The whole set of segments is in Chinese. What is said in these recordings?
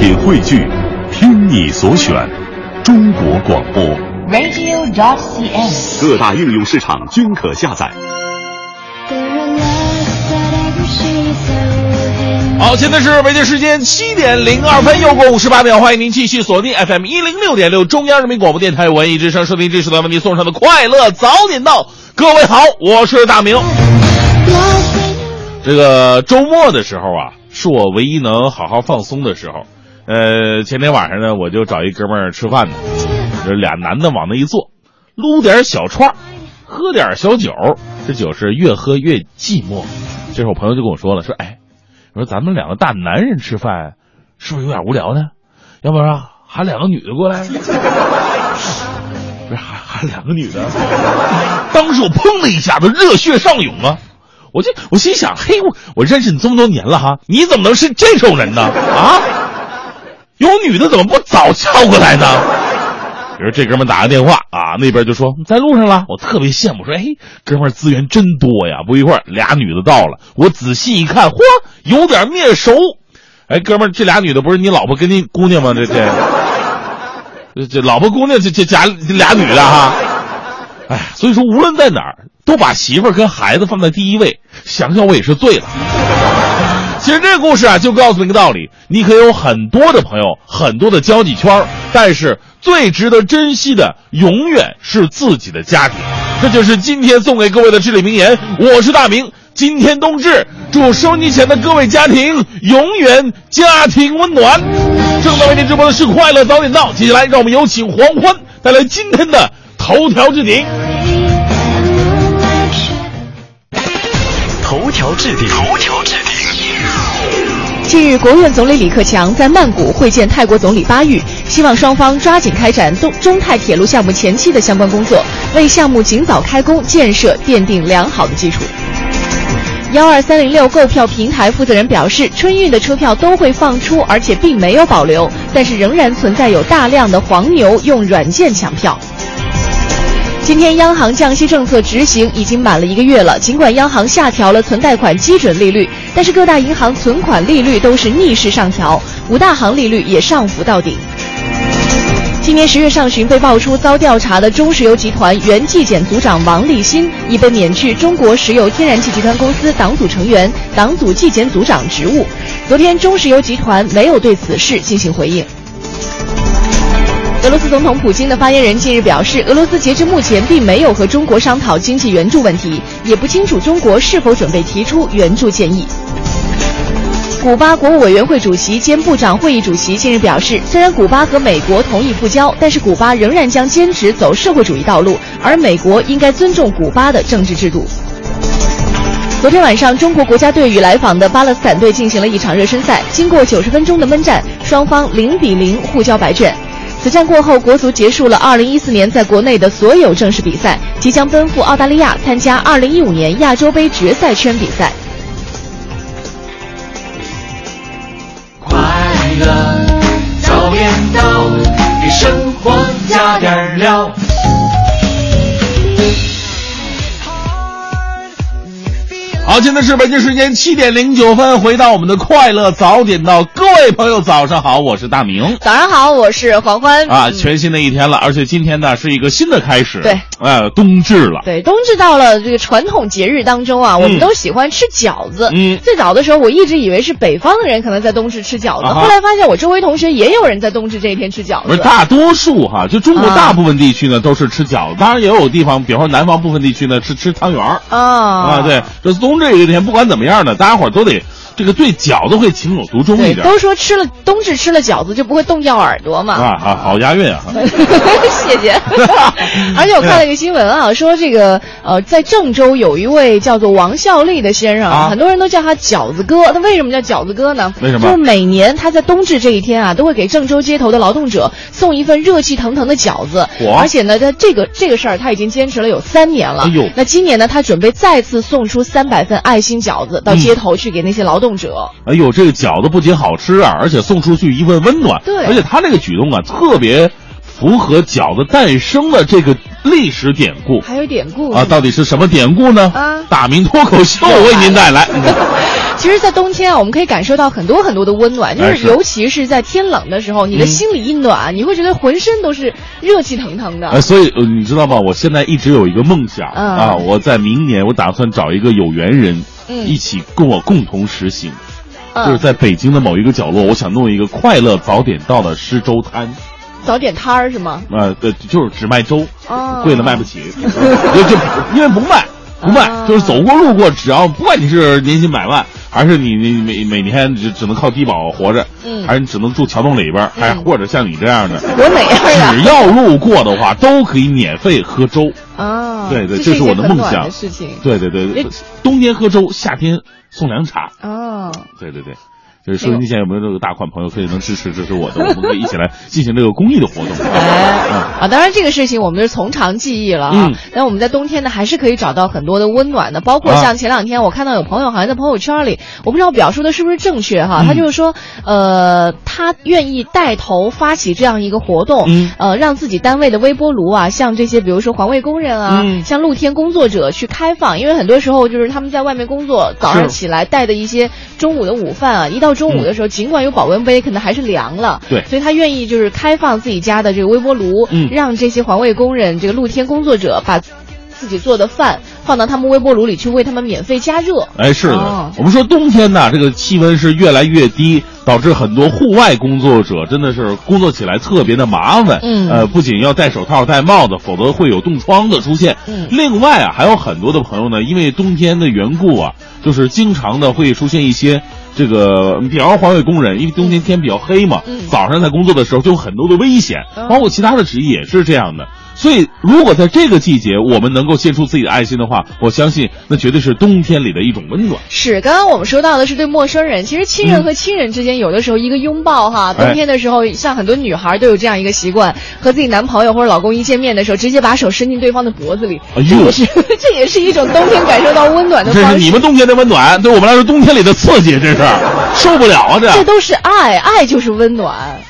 品汇聚，听你所选，中国广播。radio.dot.cn，。各大应用市场均可下载。好，现在是北京时间七点零二分，又过五十八秒，欢迎您继续锁定 FM 一零六点六中央人民广播电台文艺之声，收听这时段为您送上的快乐早点到。各位好，我是大明。这个周末的时候啊，是我唯一能好好放松的时候。呃，前天晚上呢，我就找一哥们儿吃饭呢，这俩男的往那一坐，撸点小串，喝点小酒，这酒是越喝越寂寞。这时候我朋友就跟我说了，说哎。我说咱们两个大男人吃饭，是不是有点无聊呢？要不然喊两个女的过来？不是喊喊两个女的？当时我砰的一下子热血上涌啊！我就我心想，嘿，我我认识你这么多年了哈，你怎么能是这种人呢？啊，有女的怎么不早叫过来呢？比如这哥们打个电话啊，那边就说在路上了。我特别羡慕，说哎，哥们资源真多呀！不一会儿，俩女的到了，我仔细一看，嚯，有点面熟。哎，哥们这俩女的不是你老婆跟你姑娘吗？这这，这这老婆姑娘这这家这俩女的哈。哎，所以说无论在哪儿，都把媳妇儿跟孩子放在第一位，想想我也是醉了。其实这个故事啊，就告诉你一个道理：你可以有很多的朋友，很多的交际圈但是最值得珍惜的，永远是自己的家庭。这就是今天送给各位的至理名言。我是大明，今天冬至，祝收音机前的各位家庭永远家庭温暖。正在为您直播的是快乐早点到，接下来让我们有请黄欢带来今天的头条置顶。头条置顶，头条置顶。近日，国务院总理李克强在曼谷会见泰国总理巴育，希望双方抓紧开展中中泰铁路项目前期的相关工作，为项目尽早开工建设奠定良好的基础。幺二三零六购票平台负责人表示，春运的车票都会放出，而且并没有保留，但是仍然存在有大量的黄牛用软件抢票。今天央行降息政策执行已经满了一个月了，尽管央行下调了存贷款基准利率，但是各大银行存款利率都是逆势上调，五大行利率也上浮到顶。今年十月上旬被爆出遭调查的中石油集团原纪检组长王立新已被免去中国石油天然气集团公司党组成员、党组纪检组长职务。昨天，中石油集团没有对此事进行回应。俄罗斯总统普京的发言人近日表示，俄罗斯截至目前并没有和中国商讨经济援助问题，也不清楚中国是否准备提出援助建议。古巴国务委员会主席兼部长会议主席近日表示，虽然古巴和美国同意复交，但是古巴仍然将坚持走社会主义道路，而美国应该尊重古巴的政治制度。昨天晚上，中国国家队与来访的巴勒斯坦队进行了一场热身赛，经过九十分钟的闷战，双方零比零互交白卷。此战过后，国足结束了2014年在国内的所有正式比赛，即将奔赴澳大利亚参加2015年亚洲杯决赛圈比赛。快乐早点到，给生活加点料。好，现在是北京时间七点零九分，回到我们的快乐早点到，各位朋友早上好，我是大明。早上好，我是黄欢。啊，全新的一天了，而且今天呢是一个新的开始。对，呃，冬至了。对，冬至到了这个传统节日当中啊，我们都喜欢吃饺子。嗯，最早的时候我一直以为是北方的人可能在冬至吃饺子，啊后来发现我周围同学也有人在冬至这一天吃饺子。不是大多数哈，就中国啊大部分地区呢、都是吃饺子，当然也有地方，比方说南方部分地区呢是吃汤圆儿啊啊。对，这冬至这一天，不管怎么样呢，大家伙都得这个对饺子会情有独钟，一点。都说吃了冬至吃了饺子就不会冻掉耳朵嘛。啊，好好押韵啊！谢谢。而且我看了一个新闻啊，说这个呃，在郑州有一位叫做王孝利的先生，啊很多人都叫他饺子哥。他为什么叫饺子哥呢？为什么就是每年他在冬至这一天啊，都会给郑州街头的劳动者送一份热气腾腾的饺子。嚯而且呢，他这个这个事儿他已经坚持了有三年了。哎呦那今年呢，他准备再次送出三百份爱心饺子到街头去给那些劳动者。哎呦，这个饺子不仅好吃啊，而且送出去一份温暖。对而且他这个举动啊，特别符合饺子诞生的这个历史典故还有典故啊，到底是什么典故呢？啊大明脱口秀为您带来。其实，在冬天啊，我们可以感受到很多很多的温暖，就哎是是尤其是在天冷的时候，你的嗯心里一暖，你会觉得浑身都是热气腾腾的。哎，所以呃，你知道吗？我现在一直有一个梦想、嗯啊，我在明年我打算找一个有缘人，嗯一起跟我共同实行，嗯就是在北京的某一个角落，我想弄一个快乐早点到的施粥摊。早点摊儿是吗？啊，对，就是只卖粥，哦贵了卖不起，就就因为不卖，不卖，啊就是走过路过，只要不管你是年薪百万，还是你你每每天只只能靠低保活着，嗯还是你只能住桥洞里边儿，还或者像你这样的，我哪样只要路过的话，都可以免费喝粥。啊？啊，对对，这这是我一件很暖梦想的事情。对对对诶，冬天喝粥，夏天送凉茶。哦，对对对。就是收音机前有没有这个大款朋友可以能支持支持我的，我们可以一起来进行这个公益的活动。哎，啊，当然这个事情我们是从长计议了啊。嗯。但我们在冬天呢，还是可以找到很多的温暖的，包括啊。像前两天我看到有朋友好像在朋友圈里，我不知道表述的是不是正确哈，嗯。他就是说，呃，他愿意带头发起这样一个活动，嗯。呃，让自己单位的微波炉啊，像这些比如说环卫工人啊，嗯像露天工作者去开放，因为很多时候就是他们在外面工作，早上起来带的一些中午的午饭啊，一到中午的时候，尽管有保温杯，可能还是凉了，对所以他愿意就是开放自己家的这个微波炉，嗯让这些环卫工人、这个露天工作者把自己做的饭放到他们微波炉里去，为他们免费加热。哎，是的，哦我们说冬天呢，这个气温是越来越低，导致很多户外工作者真的是工作起来特别的麻烦。嗯呃，不仅要戴手套、戴帽子，否则会有冻疮的出现。嗯另外啊，还有很多的朋友呢，因为冬天的缘故啊，就是经常的会出现一些。这个，比方环卫工人，因为冬天天比较黑嘛，嗯早上在工作的时候就有很多的危险，嗯包括其他的职业也是这样的。所以，如果在这个季节我们能够献出自己的爱心的话，我相信那绝对是冬天里的一种温暖。是，刚刚我们说到的是对陌生人，其实亲人和亲人之间，有的时候一个拥抱哈，哎冬天的时候，像很多女孩都有这样一个习惯，和自己男朋友或者老公一见面的时候，直接把手伸进对方的脖子里，哎呦这也是 这也是一种冬天感受到温暖的这是方式。你们冬天的温暖，对我们来说冬天里的刺激，这是受不了啊！这这都是爱，爱就是温暖，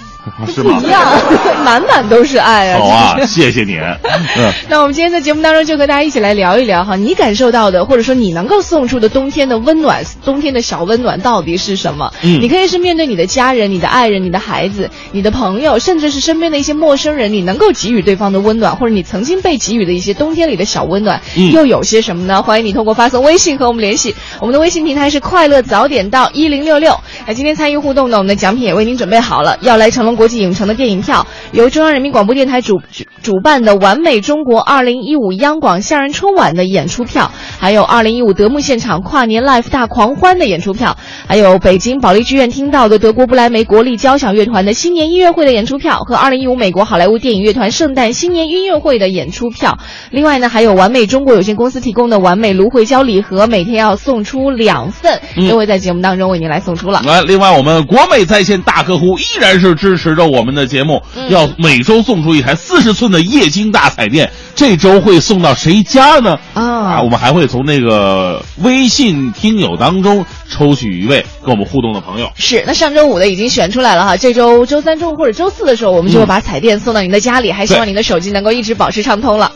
是吗不一？样，满满都是爱啊！好啊，谢谢你。嗯，那我们今天在节目当中就和大家一起来聊一聊哈，你感受到的，或者说你能够送出的冬天的温暖，冬天的小温暖到底是什么？嗯你可以是面对你的家人、你的爱人、你的孩子、你的朋友，甚至是身边的一些陌生人，你能够给予对方的温暖，或者你曾经被给予的一些冬天里的小温暖，嗯又有些什么呢？欢迎你通过发送微信和我们联系，我们的微信平台是快乐早点到一零六六。那今天参与互动呢，我们的奖品也为您准备好了，要来成龙国际影城的电影票，由中央人民广播电台主主主办的完美中国二零一五央广夏日春晚的演出票，还有二零一五德牧现场跨年 live 大狂欢的演出票，还有北京保利剧院听到的德国不莱梅国立交响乐团的新年音乐会的演出票和二零一五美国好莱坞电影乐团圣诞新年音乐会的演出票。另外呢，还有完美中国有限公司提供的完美芦荟胶礼盒，每天要送出两份，嗯都会在节目当中为您来送出了。来，另外我们国美在线大客户依然是支持着我们的节目，嗯要每周送出一台四十寸的液晶大彩电。这周会送到谁家呢？啊我们还会从那个微信听友当中抽取一位跟我们互动的朋友。是，那上周五的已经选出来了哈，这周周三、周五或者周四的时候，我们就会把彩电送到您的家里，还希望您的手机能够一直保持畅通了。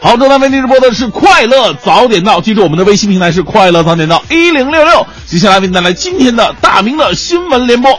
好，正在为您直播的是快乐早点到，记住我们的微信平台是快乐早点到一零六六。接下来为您带来今天的大明的新闻联播。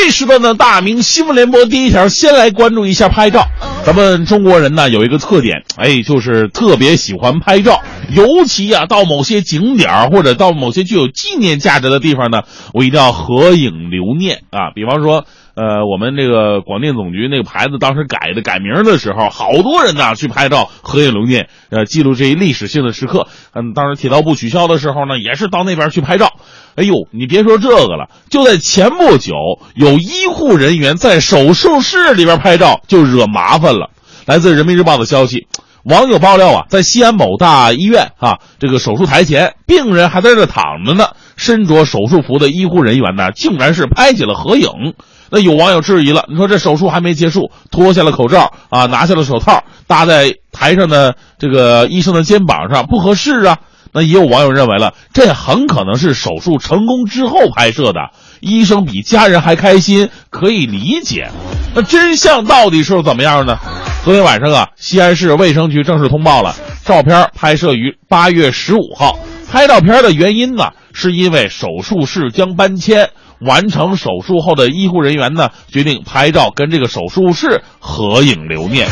这时段的大明新闻联播第一条，先来关注一下拍照。咱们中国人呢有一个特点，哎，就是特别喜欢拍照，尤其啊到某些景点儿或者到某些具有纪念价值的地方呢，我一定要合影留念啊。比方说，呃，我们这个广电总局那个牌子当时改的改名的时候，好多人呢去拍照合影留念，呃，记录这一历史性的时刻。嗯，当时铁道部取消的时候呢，也是到那边去拍照。哎呦，你别说这个了，就在前不久，有医护人员在手术室里边拍照，就惹麻烦了。来自人民日报的消息，网友爆料啊，在西安某大医院啊，这个手术台前，病人还在这躺着呢，身着手术服的医护人员呢，竟然是拍起了合影。那有网友质疑了，你说这手术还没结束，脱下了口罩啊，拿下了手套，搭在台上的这个医生的肩膀上，不合适啊。那也有网友认为了，这很可能是手术成功之后拍摄的，医生比家人还开心，可以理解。那真相到底是怎么样呢？昨天晚上啊，西安市卫生局正式通报了，照片拍摄于八月十五号。拍照片的原因呢，是因为手术室将搬迁，完成手术后的医护人员呢，决定拍照跟这个手术室合影留念。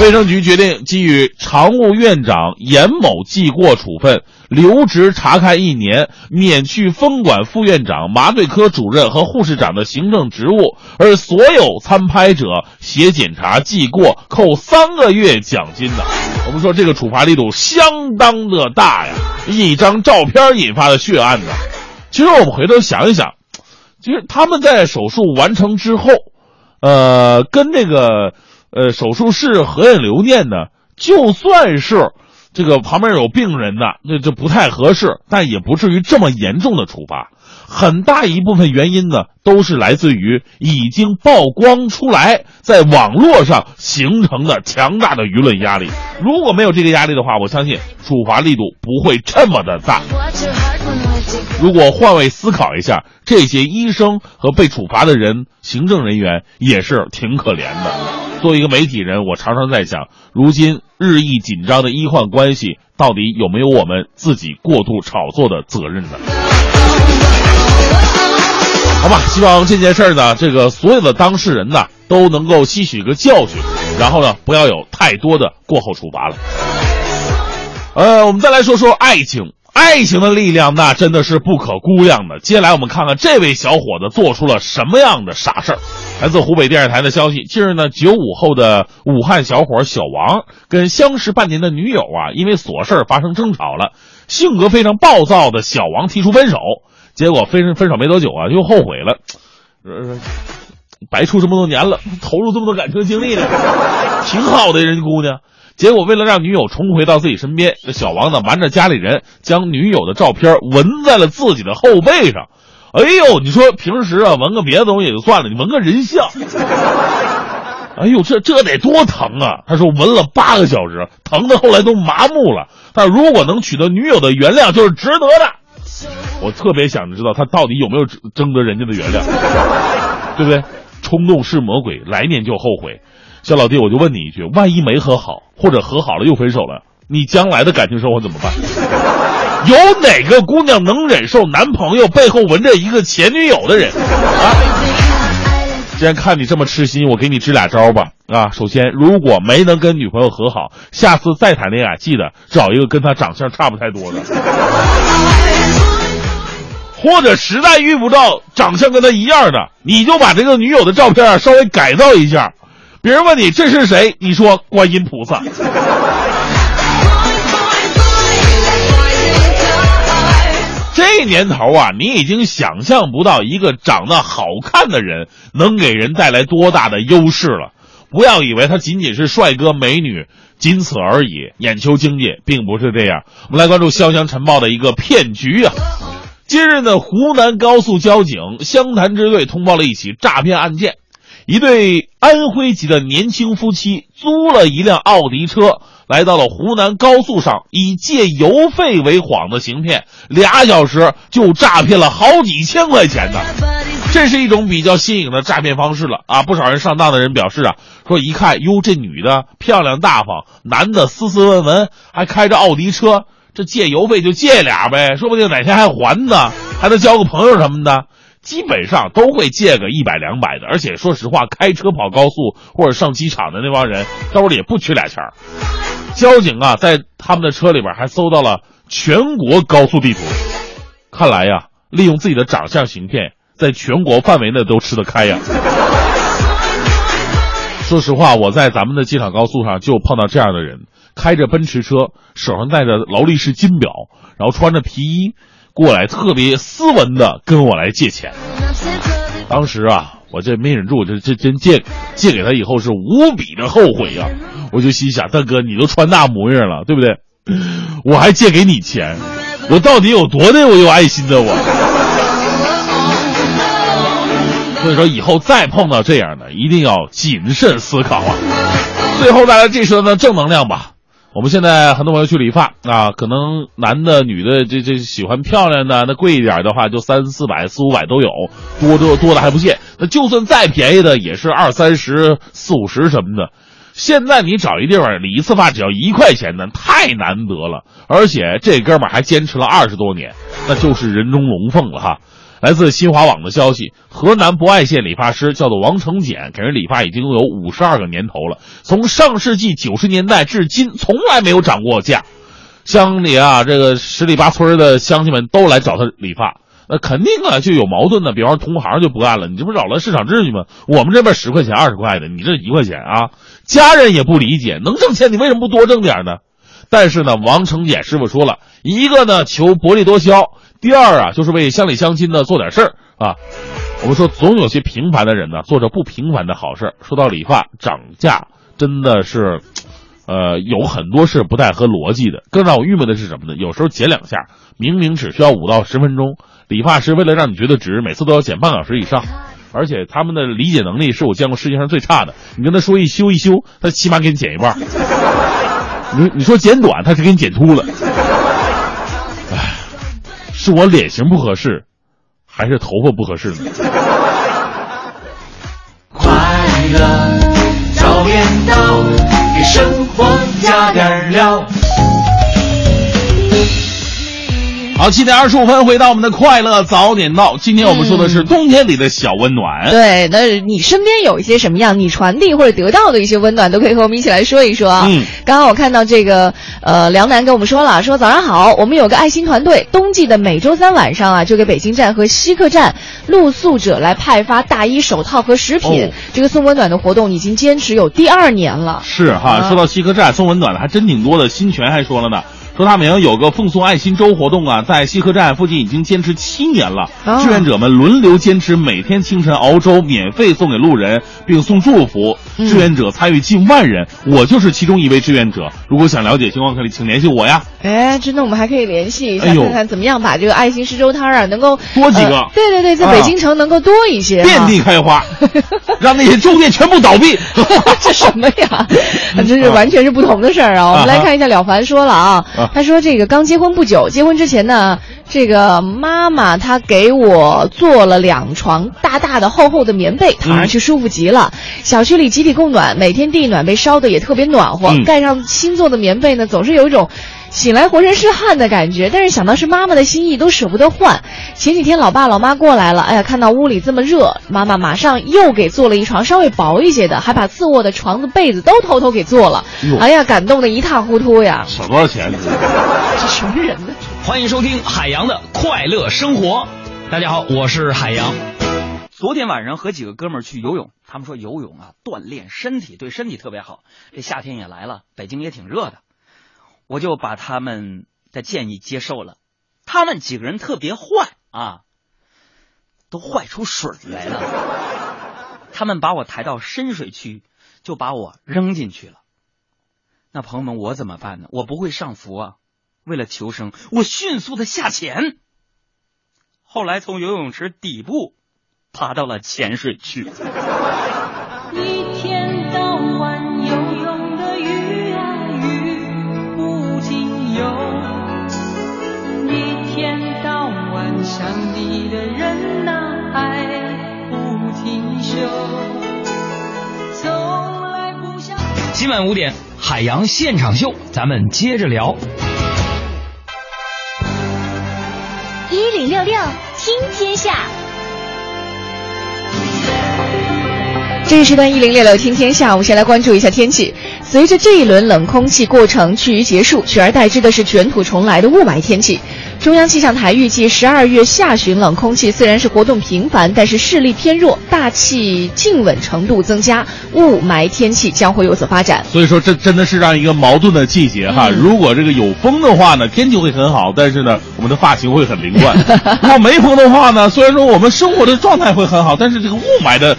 卫生局决定给予常务院长严某记过处分，留职查看一年，免去分管副院长、麻醉科主任和护士长的行政职务，而所有参拍者写检查记过，扣三个月奖金的。我们说这个处罚力度相当的大呀，一张照片引发的血案呢。其实我们回头想一想，其实他们在手术完成之后，呃，跟这个。呃，手术室合影留念呢，就算是这个旁边有病人的，那就不太合适，但也不至于这么严重的处罚。很大一部分原因呢，都是来自于已经曝光出来，在网络上形成的强大的舆论压力。如果没有这个压力的话，我相信处罚力度不会这么的大。如果换位思考一下，这些医生和被处罚的人，行政人员也是挺可怜的。作为一个媒体人，我常常在想，如今日益紧张的医患关系，到底有没有我们自己过度炒作的责任呢？好吧，希望这件事儿呢，这个所有的当事人呢，都能够吸取个教训，然后呢，不要有太多的过后处罚了。呃，我们再来说说爱情。爱情的力量，那真的是不可估量的。接下来，我们看看这位小伙子做出了什么样的傻事儿。来自湖北电视台的消息，近日呢，九五后的武汉小伙小王跟相识半年的女友啊，因为琐事发生争吵了。性格非常暴躁的小王提出分手，结果分分手没多久啊，又后悔了，呃，白处这么多年了，投入这么多感情精力呢，挺好的人家姑娘。结果，为了让女友重回到自己身边，这小王呢瞒着家里人，将女友的照片纹在了自己的后背上。哎呦，你说平时啊纹个别的东西也就算了，你纹个人像，哎呦，这这得多疼啊！他说纹了八个小时，疼的后来都麻木了。但如果能取得女友的原谅，就是值得的。我特别想知道他到底有没有征得人家的原谅，对不对？冲动是魔鬼，来年就后悔。小老弟，我就问你一句：万一没和好，或者和好了又分手了，你将来的感情生活怎么办？有哪个姑娘能忍受男朋友背后纹着一个前女友的人啊？既然看你这么痴心，我给你支俩招吧。啊，首先，如果没能跟女朋友和好，下次再谈恋爱，记得找一个跟他长相差不太多的，或者实在遇不到长相跟他一样的，你就把这个女友的照片稍微改造一下。别人问你这是谁，你说观音菩萨。这年头啊，你已经想象不到一个长得好看的人能给人带来多大的优势了。不要以为他仅仅是帅哥美女，仅此而已。眼球经济并不是这样。我们来关注《潇湘晨报》的一个骗局啊。今日呢，湖南高速交警湘潭支队通报了一起诈骗案件。一对安徽籍的年轻夫妻租了一辆奥迪车，来到了湖南高速上，以借油费为幌子行骗，俩小时就诈骗了好几千块钱呢。这是一种比较新颖的诈骗方式了啊！不少人上当的人表示啊，说一看哟，这女的漂亮大方，男的斯斯文文，还开着奥迪车，这借油费就借俩呗，说不定哪天还还呢，还能交个朋友什么的。基本上都会借个一百两百的，而且说实话，开车跑高速或者上机场的那帮人兜里也不缺俩钱儿。交警啊，在他们的车里边还搜到了全国高速地图，看来呀，利用自己的长相行骗，在全国范围内都吃得开呀。说实话，我在咱们的机场高速上就碰到这样的人，开着奔驰车，手上戴着劳力士金表，然后穿着皮衣。过来特别斯文的跟我来借钱，当时啊，我这没忍住，这这真借借给他以后是无比的后悔呀、我就心想，大哥，你都穿那模样了，对不对？我还借给你钱，我到底有多的我有爱心的我？所以说，以后再碰到这样的，一定要谨慎思考啊。最后带来这时候的正能量吧。我们现在很多朋友去理发啊，可能男的、女的，这这喜欢漂亮的，那贵一点的话就三四百、四五百都有，多多多的还不限。那就算再便宜的，也是二三十、四五十什么的。现在你找一地方理一次发只要一块钱呢，太难得了。而且这哥们儿还坚持了二十多年，那就是人中龙凤了哈。来自新华网的消息，河南博爱县理发师叫做王成俭，给人理发已经有五十二个年头了，从上世纪九十年代至今从来没有涨过价。乡里啊，这个十里八村的乡亲们都来找他理发，那肯定啊就有矛盾的。比方同行就不干了，你这不扰乱市场秩序吗？我们这边十块钱、二十块的，你这一块钱啊，家人也不理解，能挣钱你为什么不多挣点呢？但是呢，王成俭师傅说了一个呢求薄利多销，第二啊就是为乡里乡亲呢做点事儿啊。我们说总有些平凡的人呢做着不平凡的好事儿。说到理发涨价，真的是，呃，有很多是不太合逻辑的。更让我郁闷的是什么呢？有时候剪两下，明明只需要五到十分钟，理发师为了让你觉得值，每次都要剪半小时以上。而且他们的理解能力是我见过世界上最差的。你跟他说一修一修，他起码给你剪一半。你你说剪短，他是给你剪秃了。唉，是我脸型不合适，还是头发不合适呢？快乐早点到，给生活加点料。好，七点二十五分，回到我们的快乐早点到。今天我们说的是冬天里的小温暖。对，那你身边有一些什么样你传递或者得到的一些温暖，都可以和我们一起来说一说啊。嗯，刚刚我看到这个呃，梁楠跟我们说了，说早上好，我们有个爱心团队，冬季的每周三晚上啊，就给北京站和西客站露宿者来派发大衣、手套和食品。哦这个送温暖的活动已经坚持有第二年了。是哈。啊说到西客站送温暖的还真挺多的，新泉还说了呢。说大明有个奉送爱心粥活动啊，在西客站附近已经坚持七年了。哦志愿者们轮流坚持，每天清晨熬粥，免费送给路人，并送祝福。嗯志愿者参与近万人，我就是其中一位志愿者。如果想了解情况，可以请联系我呀。哎，真的，我们还可以联系一下，哎看看怎么样把这个爱心施粥摊儿啊，能够多几个呃对对对，在啊北京城能够多一些、遍地开花，让那些粥店全部倒闭。这什么呀？这是完全是不同的事儿啊！我们来看一下了凡说了啊啊，他说这个刚结婚不久，结婚之前呢，这个妈妈她给我做了两床大大的厚厚的棉被，躺上去舒服极了。小区里集体供暖，每天地暖被烧的也特别暖和，嗯盖上新做的棉被呢，总是有一种。醒来浑身是汗的感觉，但是想到是妈妈的心意，都舍不得换。前几天老爸老妈过来了，哎呀，看到屋里这么热，妈妈马上又给做了一床稍微薄一些的，还把次卧的床子、被子都偷偷给做了。哎呀，感动的一塌糊涂呀！省多少钱？这什么人呢？欢迎收听海洋的快乐生活。大家好，我是海洋。昨天晚上和几个哥们儿去游泳，他们说游泳啊锻炼身体，对身体特别好。这夏天也来了，北京也挺热的，我就把他们的建议接受了。他们几个人特别坏啊，都坏出水来了。他们把我抬到深水区，就把我扔进去了。那朋友们，我怎么办呢？我不会上浮啊。为了求生，我迅速的下潜，后来从游泳池底部爬到了浅水区。想你的人呐、爱不停休，从来不想。今晚五点，海洋现场秀，咱们接着聊。一零六六听天下，这一时段一零六六听天下，我们先来关注一下天气。随着这一轮冷空气过程趋于结束，取而代之的是卷土重来的雾霾天气。中央气象台预计，十二月下旬冷空气虽然是活动频繁，但是势力偏弱，大气静稳程度增加，雾霾天气将会有所发展。所以说，这真的是让一个矛盾的季节哈。嗯如果这个有风的话呢，天气会很好，但是呢，我们的发型会很凌乱；如果没风的话呢，虽然说我们生活的状态会很好，但是这个雾霾的，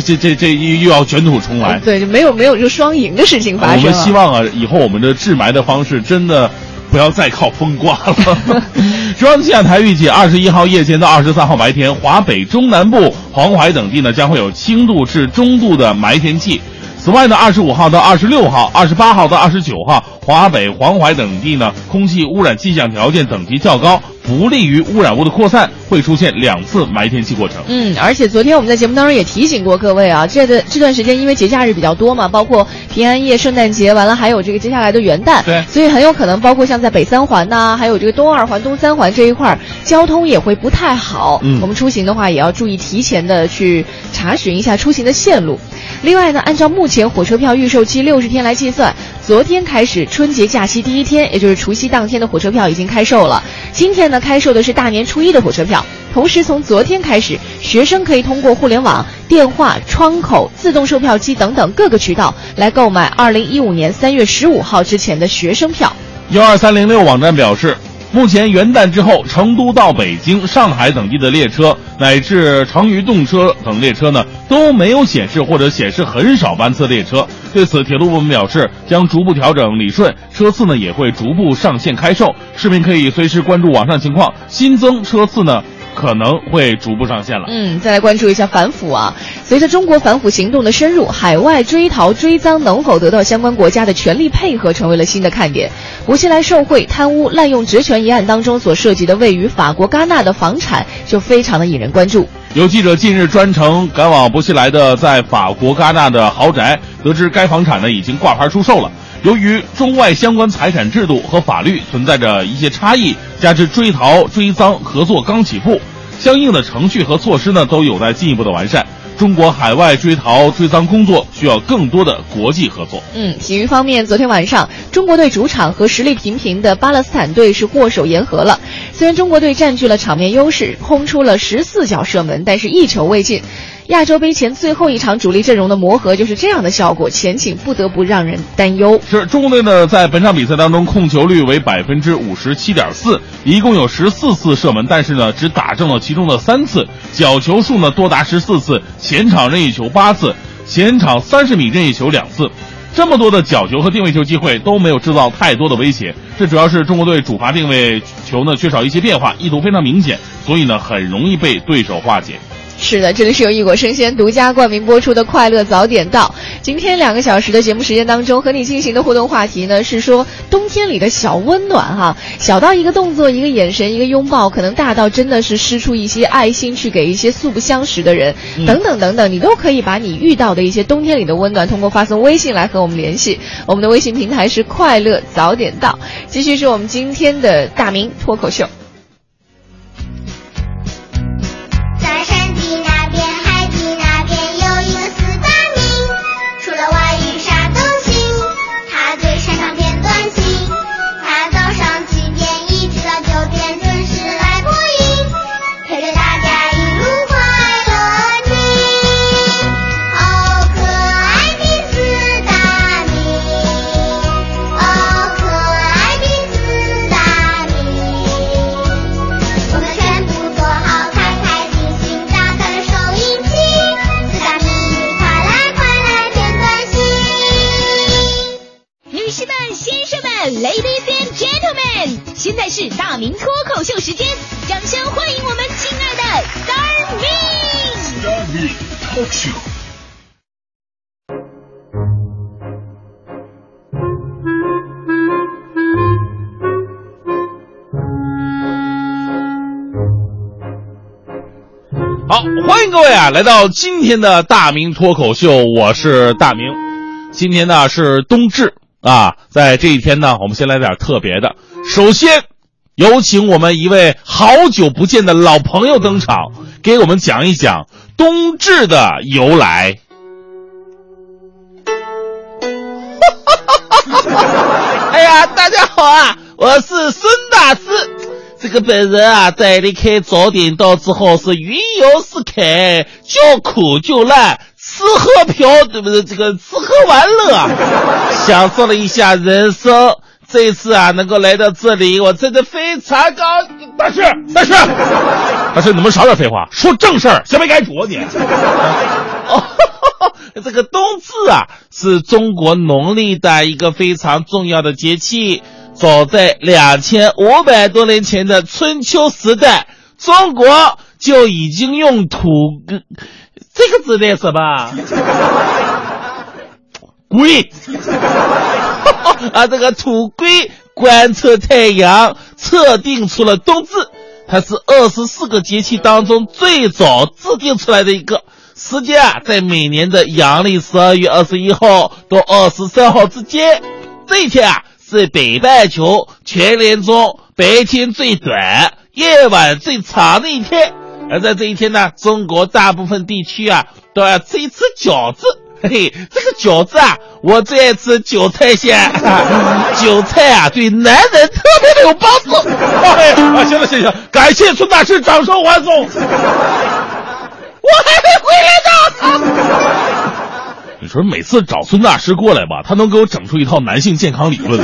这这这这又又要卷土重来。对，就没有没有这双赢的事情发生、我。们希望啊，以后我们的治霾的方式真的不要再靠风刮了。中央气象台预计，二十一号夜间到二十三号白天，华北、中南部、黄淮等地呢将会有轻度至中度的霾天气。此外呢，二十五号到二十六号、二十八号到二十九号，华北、黄淮等地呢，空气污染气象条件等级较高，不利于污染物的扩散，会出现两次霾天气过程。嗯，而且昨天我们在节目当中也提醒过各位啊，这段这段时间因为节假日比较多嘛，包括平安夜、圣诞节，完了还有这个接下来的元旦，对所以很有可能包括像在北三环呐、还有这个东二环、东三环这一块儿，交通也会不太好。嗯我们出行的话也要注意提前的去查询一下出行的线路。另外呢，按照目前火车票预售期六十天来计算，昨天开始春节假期第一天，也就是除夕当天的火车票已经开售了。今天呢，开售的是大年初一的火车票。同时，从昨天开始，学生可以通过互联网、电话、窗口、自动售票机等等各个渠道来购买二零一五年三月十五号之前的学生票。幺二三零六网站表示，目前元旦之后，成都到北京、上海等地的列车乃至成渝动车等列车呢都没有显示或者显示很少班次列车。对此，铁路部门表示将逐步调整理顺，车次呢也会逐步上线开售，市民可以随时关注网上情况，新增车次呢可能会逐步上线了。嗯，再来关注一下反腐啊。随着中国反腐行动的深入，海外追逃追赃能否得到相关国家的全力配合，成为了新的看点。薄熙来受贿、贪污、滥用职权一案当中所涉及的位于法国戛纳的房产，就非常的引人关注。有记者近日专程赶往薄熙来的在法国戛纳的豪宅，得知该房产呢已经挂牌出售了。由于中外相关财产制度和法律存在着一些差异，加之追逃追赃合作刚起步，相应的程序和措施呢都有待进一步的完善。中国海外追逃追赃工作需要更多的国际合作。嗯，体育方面，昨天晚上中国队主场和实力平平的巴勒斯坦队是握手言和了。虽然中国队占据了场面优势，轰出了十四脚射门，但是一球未进。亚洲杯前最后一场主力阵容的磨合就是这样的效果，前景不得不让人担忧。是中国队呢，在本场比赛当中控球率为百分之五十七点四，一共有十四次射门，但是呢，只打中了其中的三次，角球数呢多达十四次，前场任意球八次，前场三十米任意球两次。这么多的角球和定位球机会都没有制造太多的威胁，这主要是中国队主罚定位球呢缺少一些变化，意图非常明显，所以呢很容易被对手化解。是的，这里是由异果生鲜独家冠名播出的《快乐早点到》。今天两个小时的节目时间当中，和你进行的互动话题呢是说冬天里的小温暖哈，小到一个动作、一个眼神、一个拥抱，可能大到真的是施出一些爱心去给一些素不相识的人，等等等等，你都可以把你遇到的一些冬天里的温暖，通过发送微信来和我们联系。我们的微信平台是“快乐早点到”。继续是我们今天的大明脱口秀。，Ladies and Gentlemen，现在是大明脱口秀时间，掌声欢迎我们亲爱的 Star Me。好，欢迎各位啊，来到今天的大明脱口秀，我是大明。今天呢是冬至啊，在这一天呢，我们先来点特别的。首先，有请我们一位好久不见的老朋友登场，给我们讲一讲冬至的由来。哎呀，大家好啊，我是孙大师。这个本人啊，在离开早点档之后是云游四海，叫苦就烂，吃喝嫖，对不对？这个吃喝玩乐啊，享受了一下人生。这次啊，能够来到这里，我真的非常高兴。大师，大师，大师，你们少点废话，说正事儿，先别改主啊你。哦，这个冬至啊，是中国农历的一个非常重要的节气。早在两千五百多年前的春秋时代，中国就已经用土这个字念什么？龟 啊，这个土龟观测太阳，测定出了冬至。它是二十四个节气当中最早制定出来的一个时间啊，在每年的阳历十二月二十一号到二十三号之间。这一天啊。是北半球全年中白天最短、夜晚最长的一天，而在这一天呢，中国大部分地区啊都要吃一次饺子。嘿嘿，这个饺子啊，我最爱吃韭菜馅，韭菜啊对男人特别的有帮助。哎，啊，行了行了，感谢孙大师掌声欢送，我还会回来的。你说每次找孙大师过来吧，他能给我整出一套男性健康理论。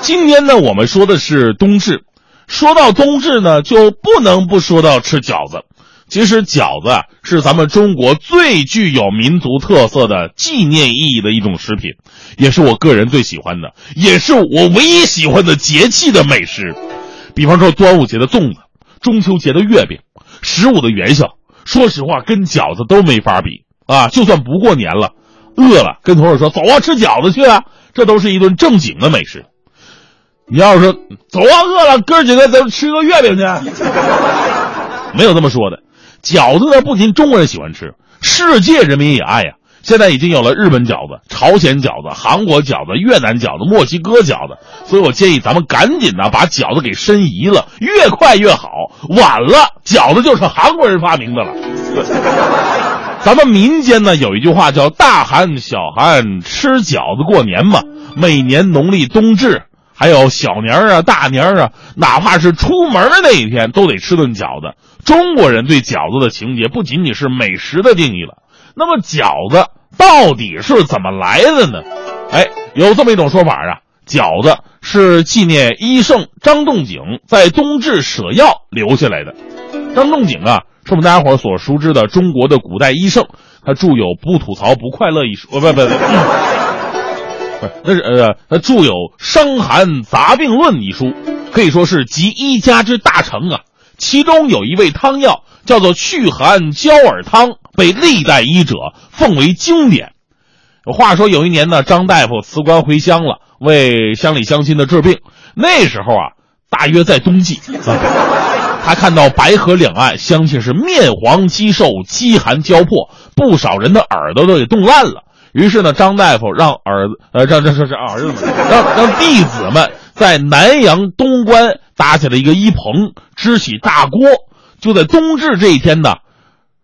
今天呢，我们说的是冬至。说到冬至呢，就不能不说到吃饺子。其实饺子啊，是咱们中国最具有民族特色的纪念意义的一种食品，也是我个人最喜欢的，也是我唯一喜欢的节气的美食。比方说端午节的粽子，中秋节的月饼，十五的元宵，说实话，跟饺子都没法比。啊，就算不过年了，饿了跟同事说走啊，吃饺子去啊，这都是一顿正经的美食。你要是说走啊，饿了，哥几个咱吃个月饼去，没有这么说的。饺子呢，不仅中国人喜欢吃，世界人民也爱呀。现在已经有了日本饺子、朝鲜饺子、韩国饺子、越南饺子、墨西哥饺子，所以我建议咱们赶紧的把饺子给申遗了，越快越好。晚了，饺子就成韩国人发明的了。咱们民间呢有一句话叫“大寒小寒吃饺子过年”嘛，每年农历冬至，还有小年儿啊、大年儿啊，哪怕是出门那一天，都得吃顿饺子。中国人对饺子的情节不仅仅是美食的定义了。那么饺子到底是怎么来的呢？哎，有这么一种说法啊，饺子是纪念医圣张仲景在冬至舍药留下来的。张仲景啊。是我们大家伙所熟知的中国的古代医圣，他著有《不吐槽不快乐》一书，不不不，不，那是呃，他著有《伤寒杂病论》一书，可以说是集医家之大成啊。其中有一味汤药叫做祛寒焦耳汤，被历代医者奉为经典。话说有一年呢，张大夫辞官回乡了，为乡里乡亲的治病。那时候啊，大约在冬季。他看到白河两岸乡亲是面黄肌瘦、饥寒交迫，不少人的耳朵都给冻烂了。于是呢，张大夫让儿子呃让让让让儿子们让让弟子们在南阳东关搭起了一个衣棚，支起大锅，就在冬至这一天呢，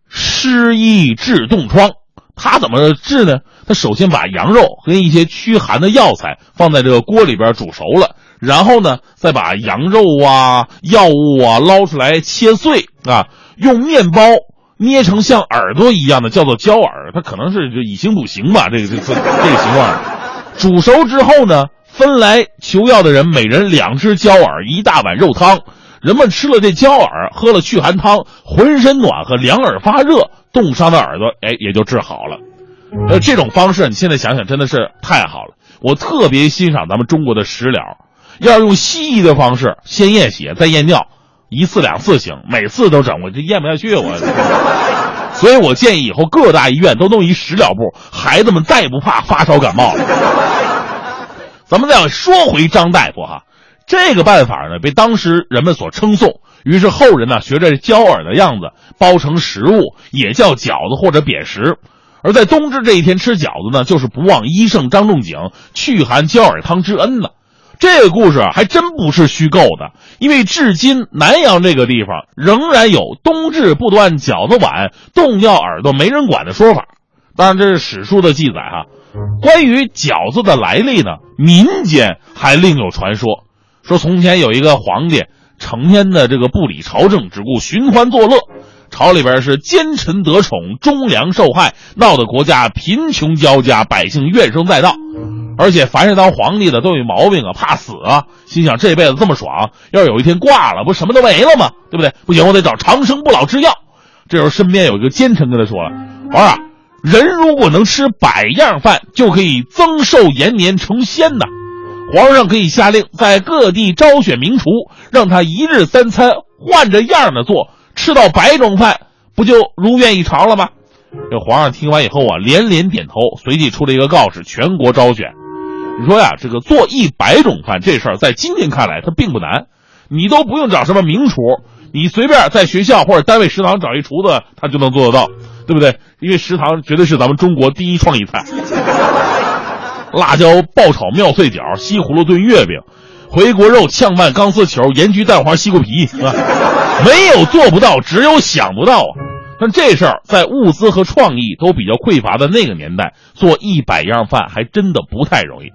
施医治冻疮。他怎么治呢？他首先把羊肉和一些驱寒的药材放在这个锅里边煮熟了。然后呢，再把羊肉啊、药物啊捞出来切碎啊，用面包捏成像耳朵一样的，叫做焦耳，它可能是就以形补形吧，这个这这这个形状。煮熟之后呢，分来求药的人每人两只焦耳，一大碗肉汤。人们吃了这焦耳，喝了祛寒汤，浑身暖和，两耳发热，冻伤的耳朵哎也就治好了。呃，这种方式你现在想想真的是太好了，我特别欣赏咱们中国的食疗。要用西医的方式，先验血再验尿，一次两次行，每次都整，我这咽不下去，我。所以我建议以后各大医院都弄一食疗部，孩子们再也不怕发烧感冒了。咱们再说回张大夫哈，这个办法呢被当时人们所称颂，于是后人呢学着焦耳的样子包成食物，也叫饺子或者扁食。而在冬至这一天吃饺子呢，就是不忘医圣张仲景祛寒焦耳汤之恩呢。这个故事，还真不是虚构的，因为至今南阳这个地方仍然有“冬至不端饺子碗，冻掉耳朵没人管”的说法。当然，这是史书的记载哈。关于饺子的来历呢，民间还另有传说，说从前有一个皇帝，成天的这个不理朝政，只顾寻欢作乐，朝里边是奸臣得宠，忠良受害，闹得国家贫穷交加，百姓怨声载道。而且凡是当皇帝的都有毛病啊，怕死啊，心想这辈子这么爽，要是有一天挂了，不什么都没了吗？对不对？不行，我得找长生不老之药。这时候身边有一个奸臣跟他说了：“皇上，人如果能吃百样饭，就可以增寿延年成仙呐。皇上可以下令在各地招选名厨，让他一日三餐换着样的做，吃到百种饭，不就如愿以偿了吗？”这皇上听完以后啊，连连点头，随即出了一个告示，全国招选。你说呀，这个做一百种饭这事儿，在今天看来它并不难，你都不用找什么名厨，你随便在学校或者单位食堂找一厨子，他就能做得到，对不对？因为食堂绝对是咱们中国第一创意菜。辣椒爆炒妙脆角，西葫芦炖月饼，回锅肉炝拌钢丝球，盐焗蛋黄西瓜皮，啊，没有做不到，只有想不到啊。但这事儿在物资和创意都比较匮乏的那个年代，做一百样饭还真的不太容易。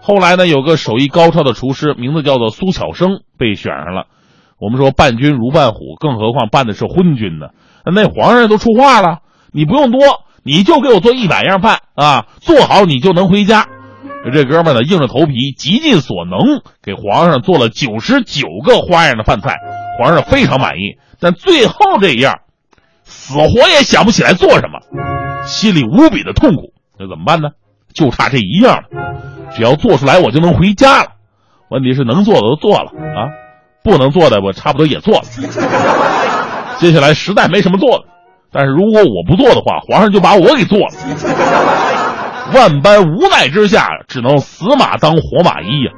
后来呢，有个手艺高超的厨师，名字叫做苏巧生，被选上了。我们说伴君如伴虎，更何况伴的是昏君呢？那皇上都出话了，你不用多，你就给我做一百样饭啊，做好你就能回家。这哥们呢，硬着头皮，极尽所能给皇上做了九十九个花样的饭菜，皇上非常满意。但最后这一样。死活也想不起来做什么，心里无比的痛苦。那怎么办呢？就差这一样了，只要做出来，我就能回家了。问题是能做的都做了啊，不能做的我差不多也做了。接下来实在没什么做的，但是如果我不做的话，皇上就把我给做了。万般无奈之下，只能死马当活马医呀。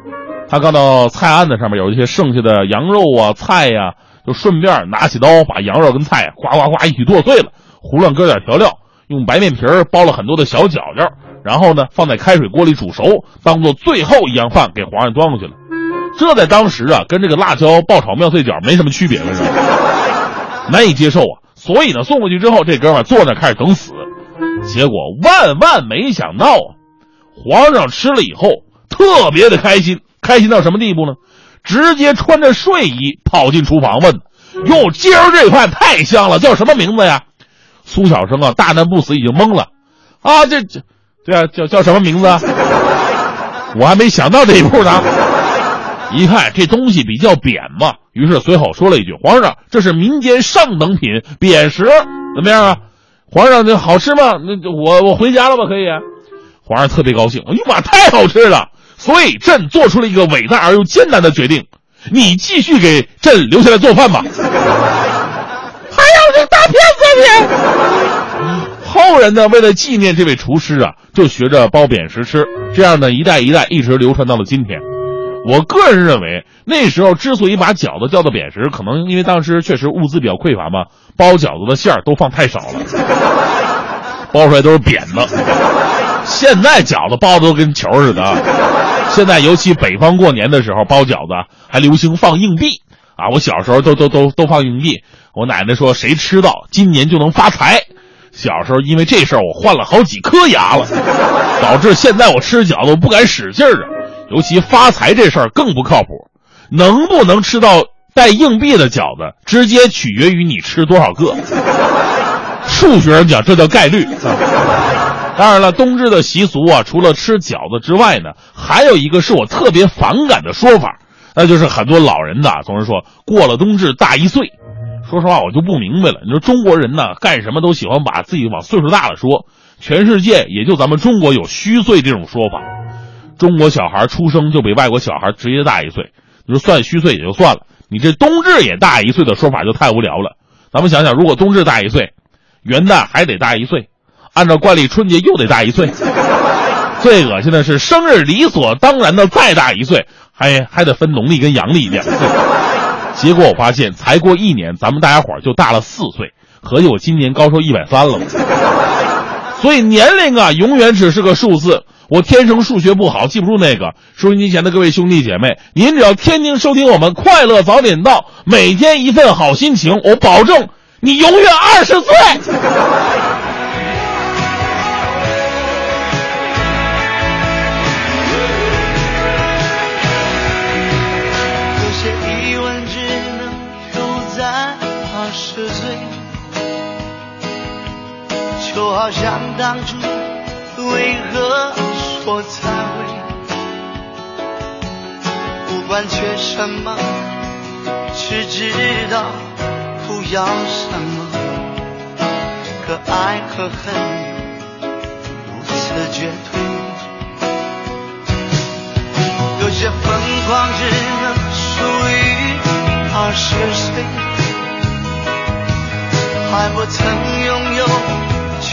他看到菜案子上面有一些剩下的羊肉啊、菜呀。就顺便拿起刀，把羊肉跟菜呱呱呱一起剁碎了，胡乱搁点调料，用白面皮包了很多的小饺饺，然后呢放在开水锅里煮熟，当做最后一样饭给皇上端过去了。这在当时啊，跟这个辣椒爆炒妙脆角没什么区别了，是吧？难以接受啊！所以呢，送过去之后，这哥们坐那开始等死。结果万万没想到啊，皇上吃了以后特别的开心，开心到什么地步呢？直接穿着睡衣跑进厨房问：“哟，今儿这饭太香了，叫什么名字呀？”苏小生啊，大难不死已经懵了，啊，这这，对啊，叫叫什么名字？我还没想到这一步呢。一看这东西比较扁嘛，于是随口说了一句：“皇上，这是民间上等品扁食，怎么样啊？”皇上，这好吃吗？那我我回家了吧？可以？皇上特别高兴，哎呀妈，太好吃了！所以朕做出了一个伟大而又艰难的决定，你继续给朕留下来做饭吧。还有这大骗子你！后人呢，为了纪念这位厨师啊，就学着包扁食吃，这样呢，一代一代一直流传到了今天。我个人认为，那时候之所以把饺子叫做扁食，可能因为当时确实物资比较匮乏嘛，包饺子的馅儿都放太少了，包出来都是扁的。现在饺子包的都跟球似的，现在尤其北方过年的时候包饺子还流行放硬币啊！我小时候都都都都放硬币，我奶奶说谁吃到今年就能发财。小时候因为这事儿我换了好几颗牙了，导致现在我吃饺子我不敢使劲儿啊。尤其发财这事儿更不靠谱，能不能吃到带硬币的饺子，直接取决于你吃多少个。数学上讲，这叫概率。当然了，冬至的习俗啊，除了吃饺子之外呢，还有一个是我特别反感的说法，那就是很多老人呐总是说过了冬至大一岁。说实话，我就不明白了。你说中国人呢，干什么都喜欢把自己往岁数大了说，全世界也就咱们中国有虚岁这种说法。中国小孩出生就比外国小孩直接大一岁，你说算虚岁也就算了，你这冬至也大一岁的说法就太无聊了。咱们想想，如果冬至大一岁，元旦还得大一岁。按照惯例，春节又得大一岁。最恶心的是，生日理所当然的再大一岁，还还得分农历跟阳历的。结果我发现，才过一年，咱们大家伙就大了四岁。合计我今年高寿一百三了。所以年龄啊，永远只是个数字。我天生数学不好，记不住那个。收音机前的各位兄弟姐妹，您只要天天收听我们快乐早点到，每天一份好心情，我保证你永远二十岁。当初为何说再会，不管缺什么，只知道不要什么，可爱和恨如此绝对，有些疯狂只能属于二十岁。还不曾拥有，就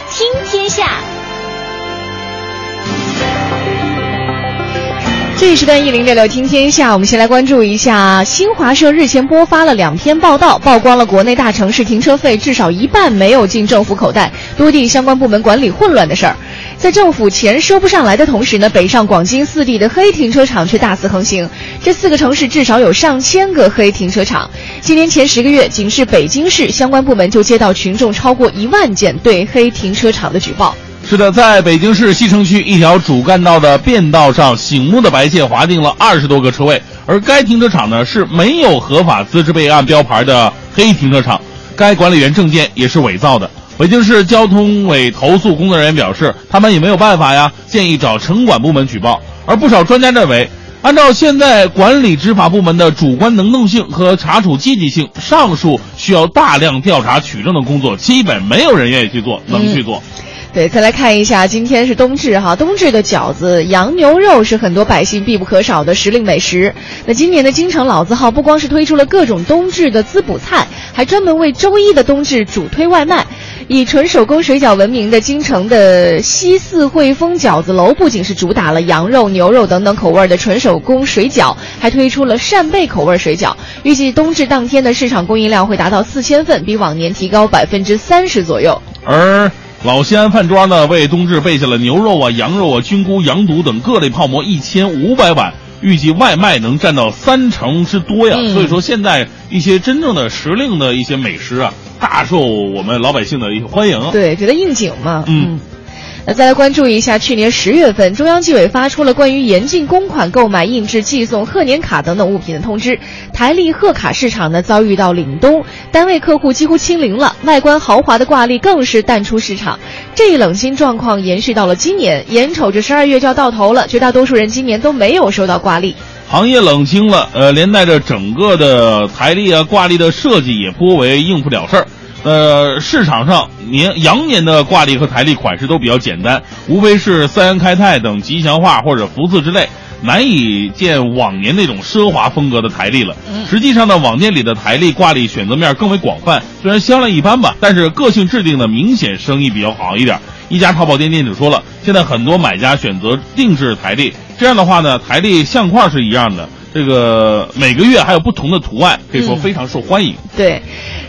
听天下，这一时段一零六六听天下，我们先来关注一下新华社日前播发了两篇报道，曝光了国内大城市停车费至少一半没有进政府口袋，多地相关部门管理混乱的事儿。在政府钱收不上来的同时呢，北上广京四地的黑停车场却大肆横行。这四个城市至少有上千个黑停车场。今年前十个月，仅是北京市相关部门就接到群众超过一万件对黑停车场的举报。是的，在北京市西城区一条主干道的便道上，醒目的白线划定了二十多个车位，而该停车场呢是没有合法资质备案标牌的黑停车场，该管理员证件也是伪造的。北京市交通委投诉工作人员表示，他们也没有办法呀，建议找城管部门举报。而不少专家认为，按照现在管理执法部门的主观能动性和查处积极性，上述需要大量调查取证的工作，基本没有人愿意去做，能去做。对，再来看一下，今天是冬至哈，冬至的饺子、羊牛肉是很多百姓必不可少的时令美食。那今年的京城老字号不光是推出了各种冬至的滋补菜，还专门为周一的冬至主推外卖。以纯手工水饺闻名的京城的西四汇丰饺子楼，不仅是主打了羊肉、牛肉等等口味的纯手工水饺，还推出了扇贝口味水饺。预计冬至当天的市场供应量会达到四千份，比往年提高百分之三十左右。而老西安饭庄呢，为冬至备下了牛肉啊、羊肉啊、菌菇、羊肚等各类泡馍一千五百碗，预计外卖能占到三成之多呀。嗯所以说，现在一些真正的时令的一些美食啊，大受我们老百姓的一些欢迎。对，觉得应景嘛。嗯。那再来关注一下，去年十月份，中央纪委发出了关于严禁公款购买、印制、寄送贺年卡等等物品的通知。台历贺卡市场呢遭遇到凛冬，单位客户几乎清零了，外观豪华的挂历更是淡出市场。这一冷清状况延续到了今年，眼瞅着十二月就要到头了，绝大多数人今年都没有收到挂历。行业冷清了，呃，连带着整个的台历啊、挂历的设计也颇为应付了事儿。呃，市场上年羊年的挂历和台历款式都比较简单，无非是三元开泰等吉祥话或者福字之类，难以见往年那种奢华风格的台历了。实际上呢，网店里的台历挂历选择面更为广泛，虽然销量一般吧，但是个性制定的明显生意比较好一点。一家淘宝店店主说了，现在很多买家选择定制台历，这样的话呢，台历相框是一样的，这个每个月还有不同的图案，可以说非常受欢迎。对，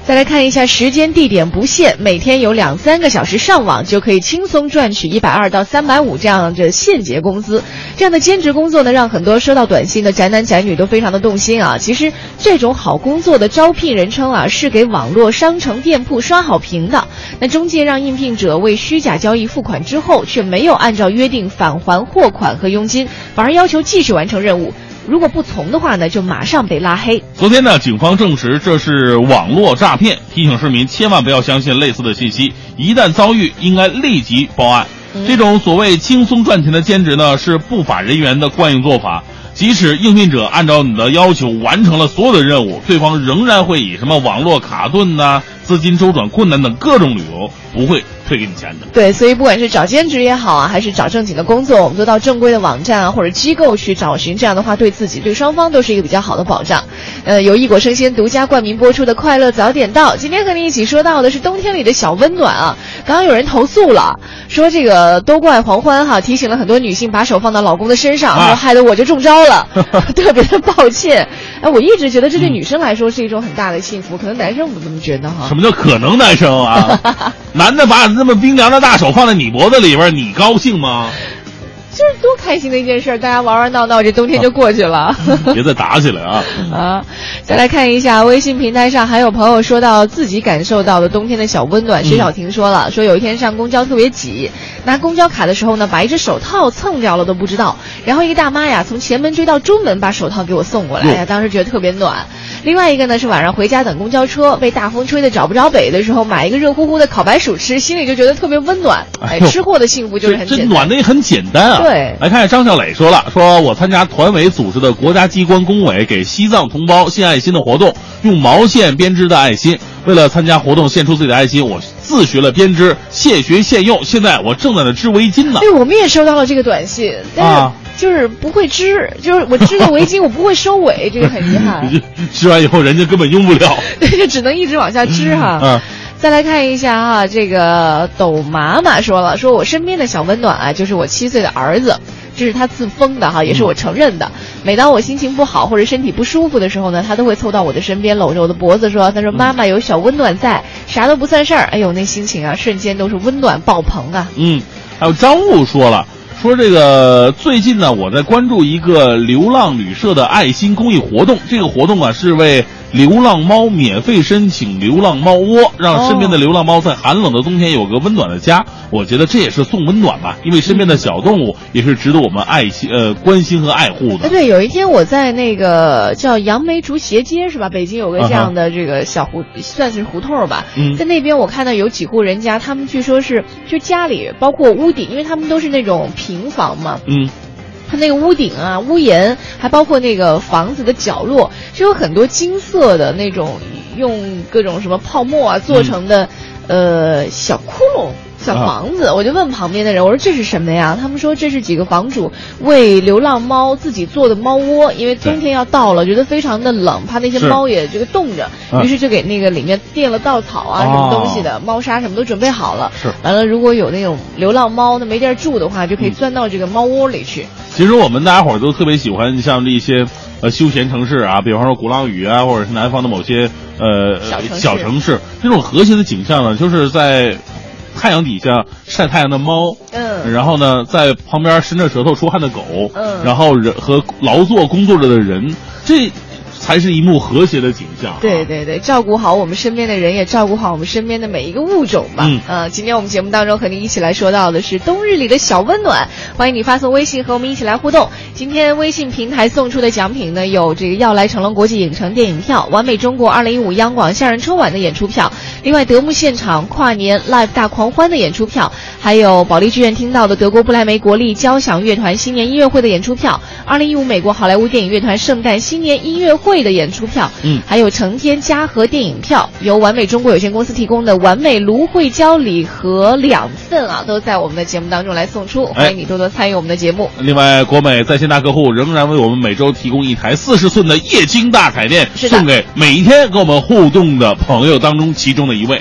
再来看一下时间地点不限，每天有两三个小时上网就可以轻松赚取一百二到三百五这样的现结工资。这样的兼职工作呢，让很多收到短信的宅男宅女都非常的动心啊。其实这种好工作的招聘人称啊，是给网络商城店铺刷好评的。那中介让应聘者为虚假交易付款之后，却没有按照约定返还货款和佣金，反而要求继续完成任务。如果不从的话呢，就马上被拉黑。昨天呢，警方证实这是网络诈骗，提醒市民千万不要相信类似的信息，一旦遭遇应该立即报案。这种所谓轻松赚钱的兼职呢，是不法人员的惯用做法。即使应聘者按照你的要求完成了所有的任务，对方仍然会以什么网络卡顿呐、资金周转困难等各种理由，不会退给你钱的。对，所以不管是找兼职也好啊，还是找正经的工作，我们都到正规的网站啊或者机构去找寻，这样的话对自己、对双方都是一个比较好的保障。呃，由异果生鲜独家冠名播出的《快乐早点到》，今天和你一起说到的是冬天里的小温暖啊。刚刚有人投诉了，说这个都怪黄欢哈提醒了很多女性把手放到老公的身上，啊说害得我就中招了，特别的抱歉。哎，我一直觉得这对女生来说是一种很大的幸福，可能男生不这么觉得哈。什么叫可能男生啊？男的把那么冰凉的大手放在你脖子里边，你高兴吗？就是多开心的一件事儿，大家玩玩闹闹，这冬天就过去了。别再打起来啊！啊，再来看一下微信平台上还有朋友说到自己感受到的冬天的小温暖。薛晓婷说了，说有一天上公交特别挤，拿公交卡的时候呢，把一只手套蹭掉了都不知道。然后一个大妈呀，从前门追到中门，把手套给我送过来，哎呀，当时觉得特别暖。另外一个呢是晚上回家等公交车，被大风吹得找不着北的时候，买一个热乎乎的烤白薯吃，心里就觉得特别温暖。哎，呦吃货的幸福就是很这简单。暖的也很简单啊。对来看看张小磊说了，说我参加团委组织的国家机关工委给西藏同胞献爱心的活动，用毛线编织的爱心。为了参加活动献出自己的爱心，我自学了编织，现学现用。现在我正在那织围巾呢。对，我们也收到了这个短信，但是啊就是不会织，就是我织的围巾我不会收尾，这个很遗憾。织完以后人家根本用不了。对，就只能一直往下织哈。嗯，再来看一下哈，这个抖妈妈说了，说我身边的小温暖啊，就是我七岁的儿子。这是他自封的哈，也是我承认的。每当我心情不好或者身体不舒服的时候呢，他都会凑到我的身边，搂着我的脖子说：“他说妈妈有小温暖在，啥都不算事儿。”哎呦，那心情啊，瞬间都是温暖爆棚啊！嗯，还有张悟说了，说这个最近呢，我在关注一个流浪旅社的爱心公益活动。这个活动啊，是为流浪猫免费申请流浪猫窝，让身边的流浪猫在寒冷的冬天有个温暖的家。我觉得这也是送温暖吧，因为身边的小动物也是值得我们爱心呃关心和爱护的。哎，对，有一天我在那个叫杨梅竹斜街是吧？北京有个这样的这个小胡，算是胡同吧。嗯在那边我看到有几户人家，他们据说是就家里包括屋顶，因为他们都是那种平房嘛，嗯，它那个屋顶啊、屋檐，还包括那个房子的角落，是有很多金色的那种用各种什么泡沫啊做成的，呃，小窟窿。小房子，我就问旁边的人，我说这是什么呀？他们说这是几个房主为流浪猫自己做的猫窝，因为冬天要到了，觉得非常的冷，怕那些猫也这个冻着，啊于是就给那个里面垫了稻草啊，哦。什么东西的，猫砂什么都准备好了。是。完了，如果有那种流浪猫，那没地儿住的话，就可以钻到这个猫窝里去。其实我们大家伙儿都特别喜欢像这些呃休闲城市啊，比方说鼓浪屿啊，或者是南方的某些呃小城小城市，这种和谐的景象呢，就是在太阳底下晒太阳的猫，嗯。然后呢，在旁边伸着舌头出汗的狗，嗯。然后人和劳作工作着的人，这才是一幕和谐的景象、啊。对对对，照顾好我们身边的人，也照顾好我们身边的每一个物种吧。嗯呃，今天我们节目当中和您一起来说到的是冬日里的小温暖，欢迎你发送微信和我们一起来互动。今天微信平台送出的奖品呢，有这个要来成龙国际影城电影票、完美中国二零一五央广夏日春晚的演出票，另外德牧现场跨年 live 大狂欢的演出票，还有保利剧院听到的德国不莱梅国立交响乐团新年音乐会的演出票，二零一五美国好莱坞电影乐团圣诞新年音乐会的演出票，嗯还有成天嘉禾电影票，由完美中国有限公司提供的完美芦荟胶礼盒两份啊，都在我们的节目当中来送出，哎欢迎你多多参与我们的节目。另外，国美在线大客户仍然为我们每周提供一台四十寸的液晶大彩电，是送给每一天跟我们互动的朋友当中其中的一位。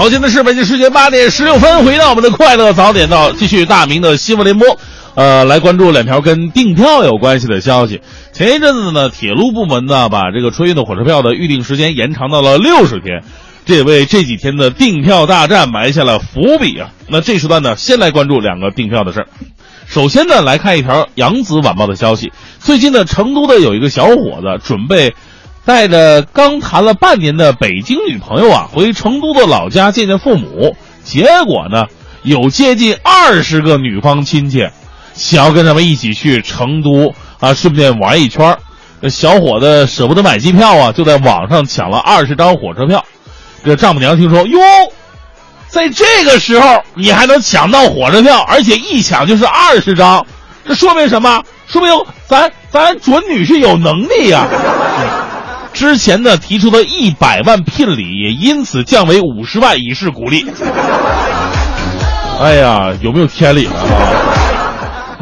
好，现在是北京时间八点十六分，回到我们的快乐早点到，继续大明的新闻联播。呃，来关注两条跟订票有关系的消息。前一阵子呢，铁路部门呢把这个春运的火车票的预定时间延长到了六十天，这也为这几天的订票大战埋下了伏笔啊。那这时段呢，先来关注两个订票的事儿。首先呢，来看一条扬子晚报的消息。最近呢，成都的有一个小伙子准备带着刚谈了半年的北京女朋友啊，回成都的老家见见父母。结果呢，有接近二十个女方亲戚想要跟他们一起去成都啊，顺便玩一圈。这小伙子舍不得买机票啊，就在网上抢了二十张火车票。这丈母娘听说，哟，在这个时候你还能抢到火车票，而且一抢就是二十张，这说明什么？说明咱咱准女婿有能力呀、之前呢提出的一百万聘礼也因此降为五十万，以示鼓励。哎呀，有没有天理了啊？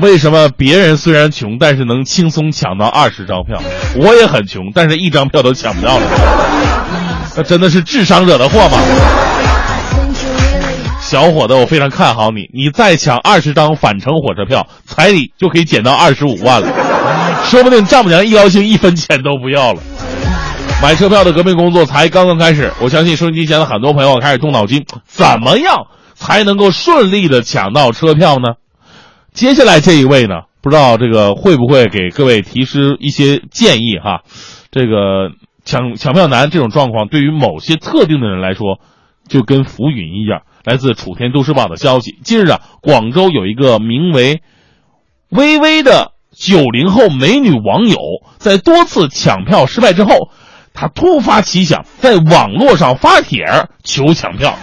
为什么别人虽然穷，但是能轻松抢到二十张票？我也很穷，但是一张票都抢不到了。那真的是智商惹的祸吗？小伙子，我非常看好你，你再抢二十张返程火车票，彩礼就可以减到二十五万了，说不定丈母娘一高兴一分钱都不要了。买车票的革命工作才刚刚开始，我相信收音机前的很多朋友开始动脑筋，怎么样才能够顺利的抢到车票呢？接下来这一位呢，不知道这个会不会给各位提示一些建议哈？这个抢抢票难这种状况，对于某些特定的人来说，就跟浮云一样。来自楚天都市报的消息，近日啊，广州有一个名为“微微”的九零后美女网友，在多次抢票失败之后，她突发奇想，在网络上发帖儿求抢票，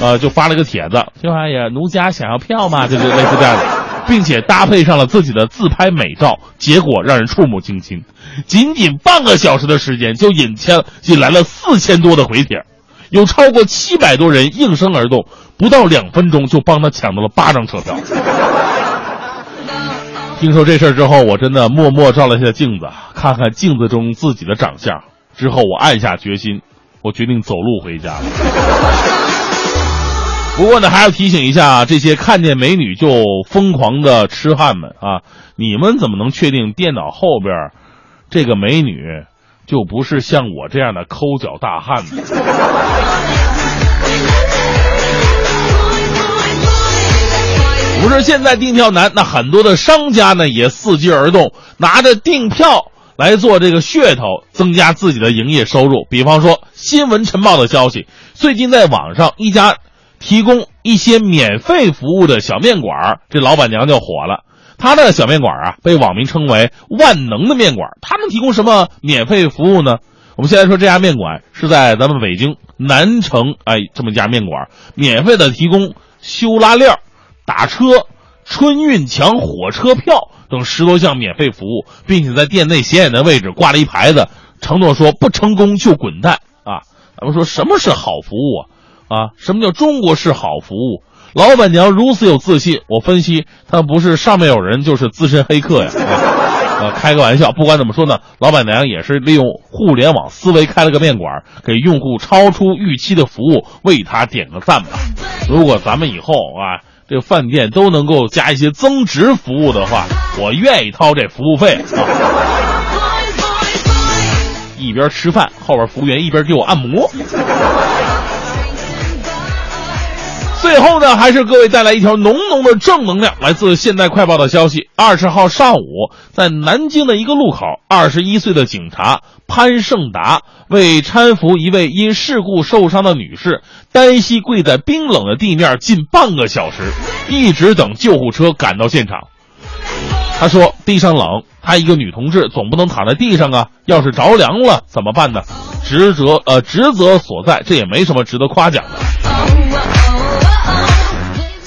呃，就发了个帖子，就哎呀，奴家想要票吗？就是类似这样的，并且搭配上了自己的自拍美照，结果让人触目惊心，仅仅半个小时的时间就引签引来了四千多的回帖。有超过七百多人应声而动，不到两分钟就帮他抢到了八张车票。听说这事儿之后，我真的默默照了一下镜子，看看镜子中自己的长相。之后，我暗下决心，我决定走路回家。不过呢，还要提醒一下这些看见美女就疯狂的痴汉们啊，你们怎么能确定电脑后边这个美女？就不是像我这样的抠脚大汉呢。不是现在订票难，那很多的商家呢也伺机而动，拿着订票来做这个噱头，增加自己的营业收入。比方说，《新闻晨报》的消息，最近在网上一家提供一些免费服务的小面馆，这老板娘就火了。他的小面馆啊，被网民称为“万能的面馆”。他们提供什么免费服务呢？我们现在说这家面馆是在咱们北京南城，哎，这么一家面馆，免费的提供修拉链、打车、春运抢火车票等十多项免费服务，并且在店内显眼的位置挂了一牌子，承诺说不成功就滚蛋啊！咱们说什么是好服务啊？啊，什么叫中国式好服务？老板娘如此有自信，我分析她不是上面有人，就是资深黑客呀！啊，开个玩笑，不管怎么说呢，老板娘也是利用互联网思维开了个面馆，给用户超出预期的服务，为他点个赞吧。如果咱们以后啊，这饭店都能够加一些增值服务的话，我愿意掏这服务费啊。一边吃饭，后边服务员一边给我按摩。最后呢，还是各位带来一条浓浓的正能量。来自《现代快报》的消息：二十号上午，在南京的一个路口，二十一岁的警察潘胜达为搀扶一位因事故受伤的女士，单膝跪在冰冷的地面近半个小时，一直等救护车赶到现场。他说：“地上冷，她一个女同志总不能躺在地上啊，要是着凉了怎么办呢？职责呃职责所在，这也没什么值得夸奖的。”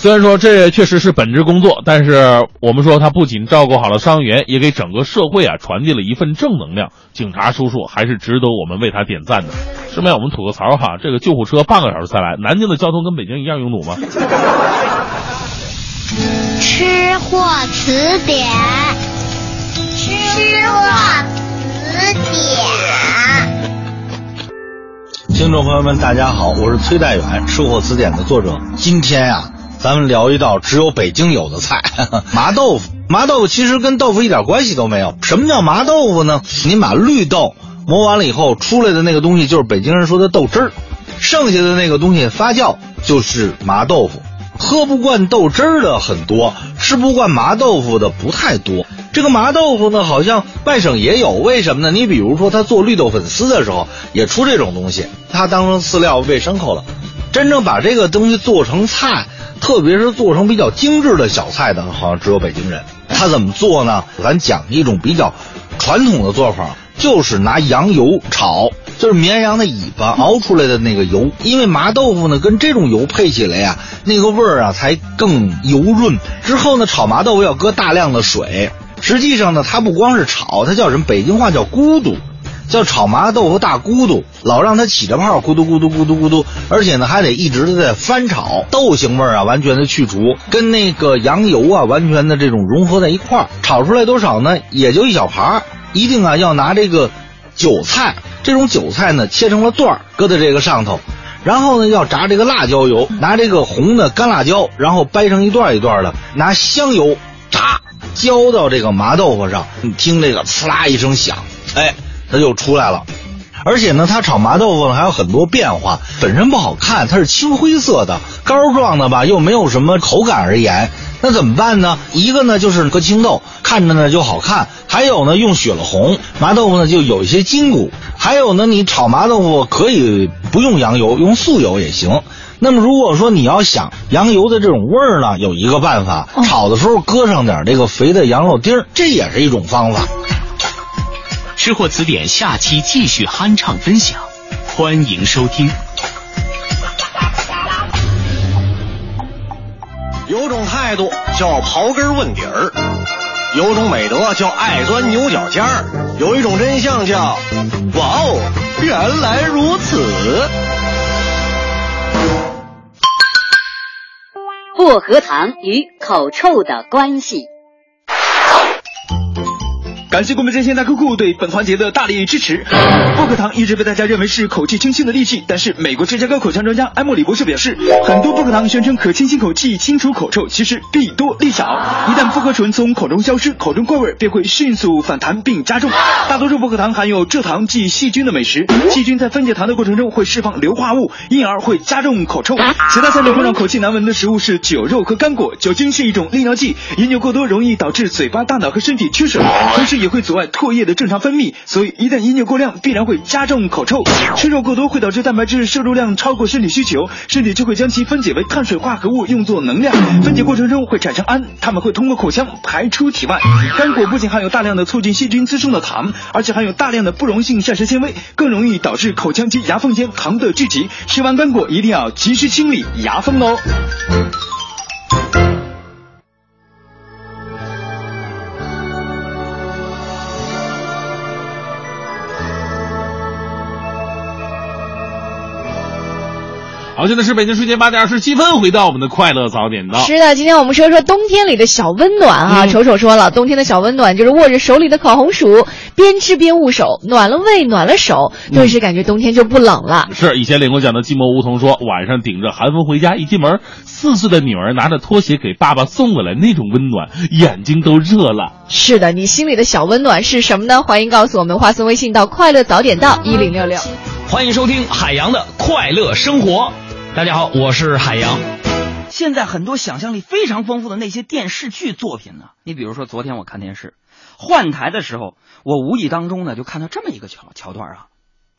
虽然说这确实是本职工作，但是我们说他不仅照顾好了伤员，也给整个社会啊传递了一份正能量。警察叔叔还是值得我们为他点赞的。顺便我们吐个槽哈，这个救护车半个小时才来，南京的交通跟北京一样拥堵吗？吃货词典，吃货词典。听众朋友们，大家好，我是崔代远，吃货词典的作者。今天呀、咱们聊一道只有北京有的菜—— 麻豆腐。麻豆腐其实跟豆腐一点关系都没有。什么叫麻豆腐呢？你把绿豆磨完了以后，出来的那个东西就是北京人说的豆汁儿，剩下的那个东西发酵就是麻豆腐。喝不惯豆汁儿的很多，吃不惯麻豆腐的不太多。这个麻豆腐呢，好像外省也有，为什么呢？你比如说他做绿豆粉丝的时候，也出这种东西，他当成饲料喂牲口了。真正把这个东西做成菜，特别是做成比较精致的小菜的，好像只有北京人。他怎么做呢？咱讲一种比较传统的做法，就是拿羊油炒，就是绵羊的尾巴熬出来的那个油。因为麻豆腐呢，跟这种油配起来呀，那个味儿啊才更油润。之后呢，炒麻豆腐要搁大量的水。实际上呢，它不光是炒，它叫什么？北京话叫咕嘟。叫炒麻豆腐大咕嘟，老让它起着泡，咕嘟咕嘟咕嘟咕嘟，而且呢还得一直的在翻炒，豆腥味啊完全的去除，跟那个羊油啊完全的这种融合在一块儿，炒出来多少呢？也就一小盘儿，一定啊要拿这个韭菜，这种韭菜呢切成了段儿，搁在这个上头，然后呢要炸这个辣椒油，拿这个红的干辣椒，然后掰成一段一段的，拿香油炸，浇到这个麻豆腐上，你听这个呲啦一声响，哎。它就出来了，而且呢，它炒麻豆腐呢还有很多变化，本身不好看，它是青灰色的膏状的吧，又没有什么口感而言，那怎么办呢？一个呢就是搁青豆，看着呢就好看；还有呢用血了红麻豆腐呢就有一些筋骨；还有呢你炒麻豆腐可以不用羊油，用素油也行。那么如果说你要想羊油的这种味儿呢，有一个办法，炒的时候搁上点这个肥的羊肉丁儿，这也是一种方法。吃货词典下期继续酣畅分享，欢迎收听。有种态度叫刨根问底儿，有种美德叫爱钻牛角尖儿，有一种真相叫哇哦，原来如此。薄荷糖与口臭的关系。感谢国民真鲜大客户对本环节的大力支持。薄荷糖一直被大家认为是口气清新的利器，但是美国芝加哥口腔专家埃默里博士表示，很多薄荷糖宣称可清新口气、清除口臭，其实弊多利少。一旦复合醇从口中消失，口中怪味便会迅速反弹并加重。大多数薄荷糖含有蔗糖即细菌的美食，细菌在分解糖的过程中会释放硫化物，因而会加重口臭。其他三种会让口气难闻的食物是酒肉和干果。酒精是一种利尿剂，饮酒过多容易导致嘴巴、大脑和身体缺水，同时也也会阻碍唾液的正常分泌，所以一旦饮酒过量，必然会加重口臭。吃肉过多会导致蛋白质摄入量超过身体需求，身体就会将其分解为碳水化合物用作能量。分解过程中会产生氨，它们会通过口腔排出体外。干果不仅含有大量的促进细菌滋生的糖，而且含有大量的不溶性膳食纤维，更容易导致口腔及牙缝间糖的聚集。吃完干果一定要及时清理牙缝哦。好，现在是北京时间八点二十七分，回到我们的快乐早点到。是的，今天我们说说冬天里的小温暖啊。丑丑说了，冬天的小温暖就是握着手里的烤红薯，边吃边捂手，暖了胃，暖了手，顿时感觉冬天就不冷了。是以前领过奖的寂寞梧桐说，晚上顶着寒风回家，一进门，四岁的女儿拿着拖鞋给爸爸送过来，那种温暖，眼睛都热了。是的，你心里的小温暖是什么呢？欢迎告诉我们，发送微信到“快乐早点到一零六六”。欢迎收听海洋的快乐生活。大家好，我是海洋。现在很多想象力非常丰富的那些电视剧作品呢，你比如说昨天我看电视换台的时候，我无意当中呢就看到这么一个桥桥段啊，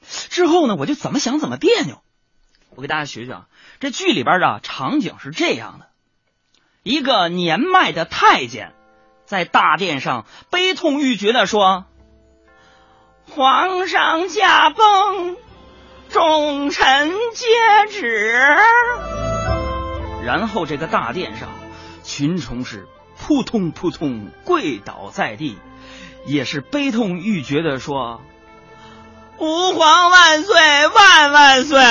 之后呢我就怎么想怎么别扭。我给大家学学啊，这剧里边的场景是这样的：一个年迈的太监在大殿上悲痛欲绝的说：“皇上驾崩。”众臣皆止，然后这个大殿上，群臣是扑通扑通跪倒在地，也是悲痛欲绝的说：“吾皇万岁万万岁！”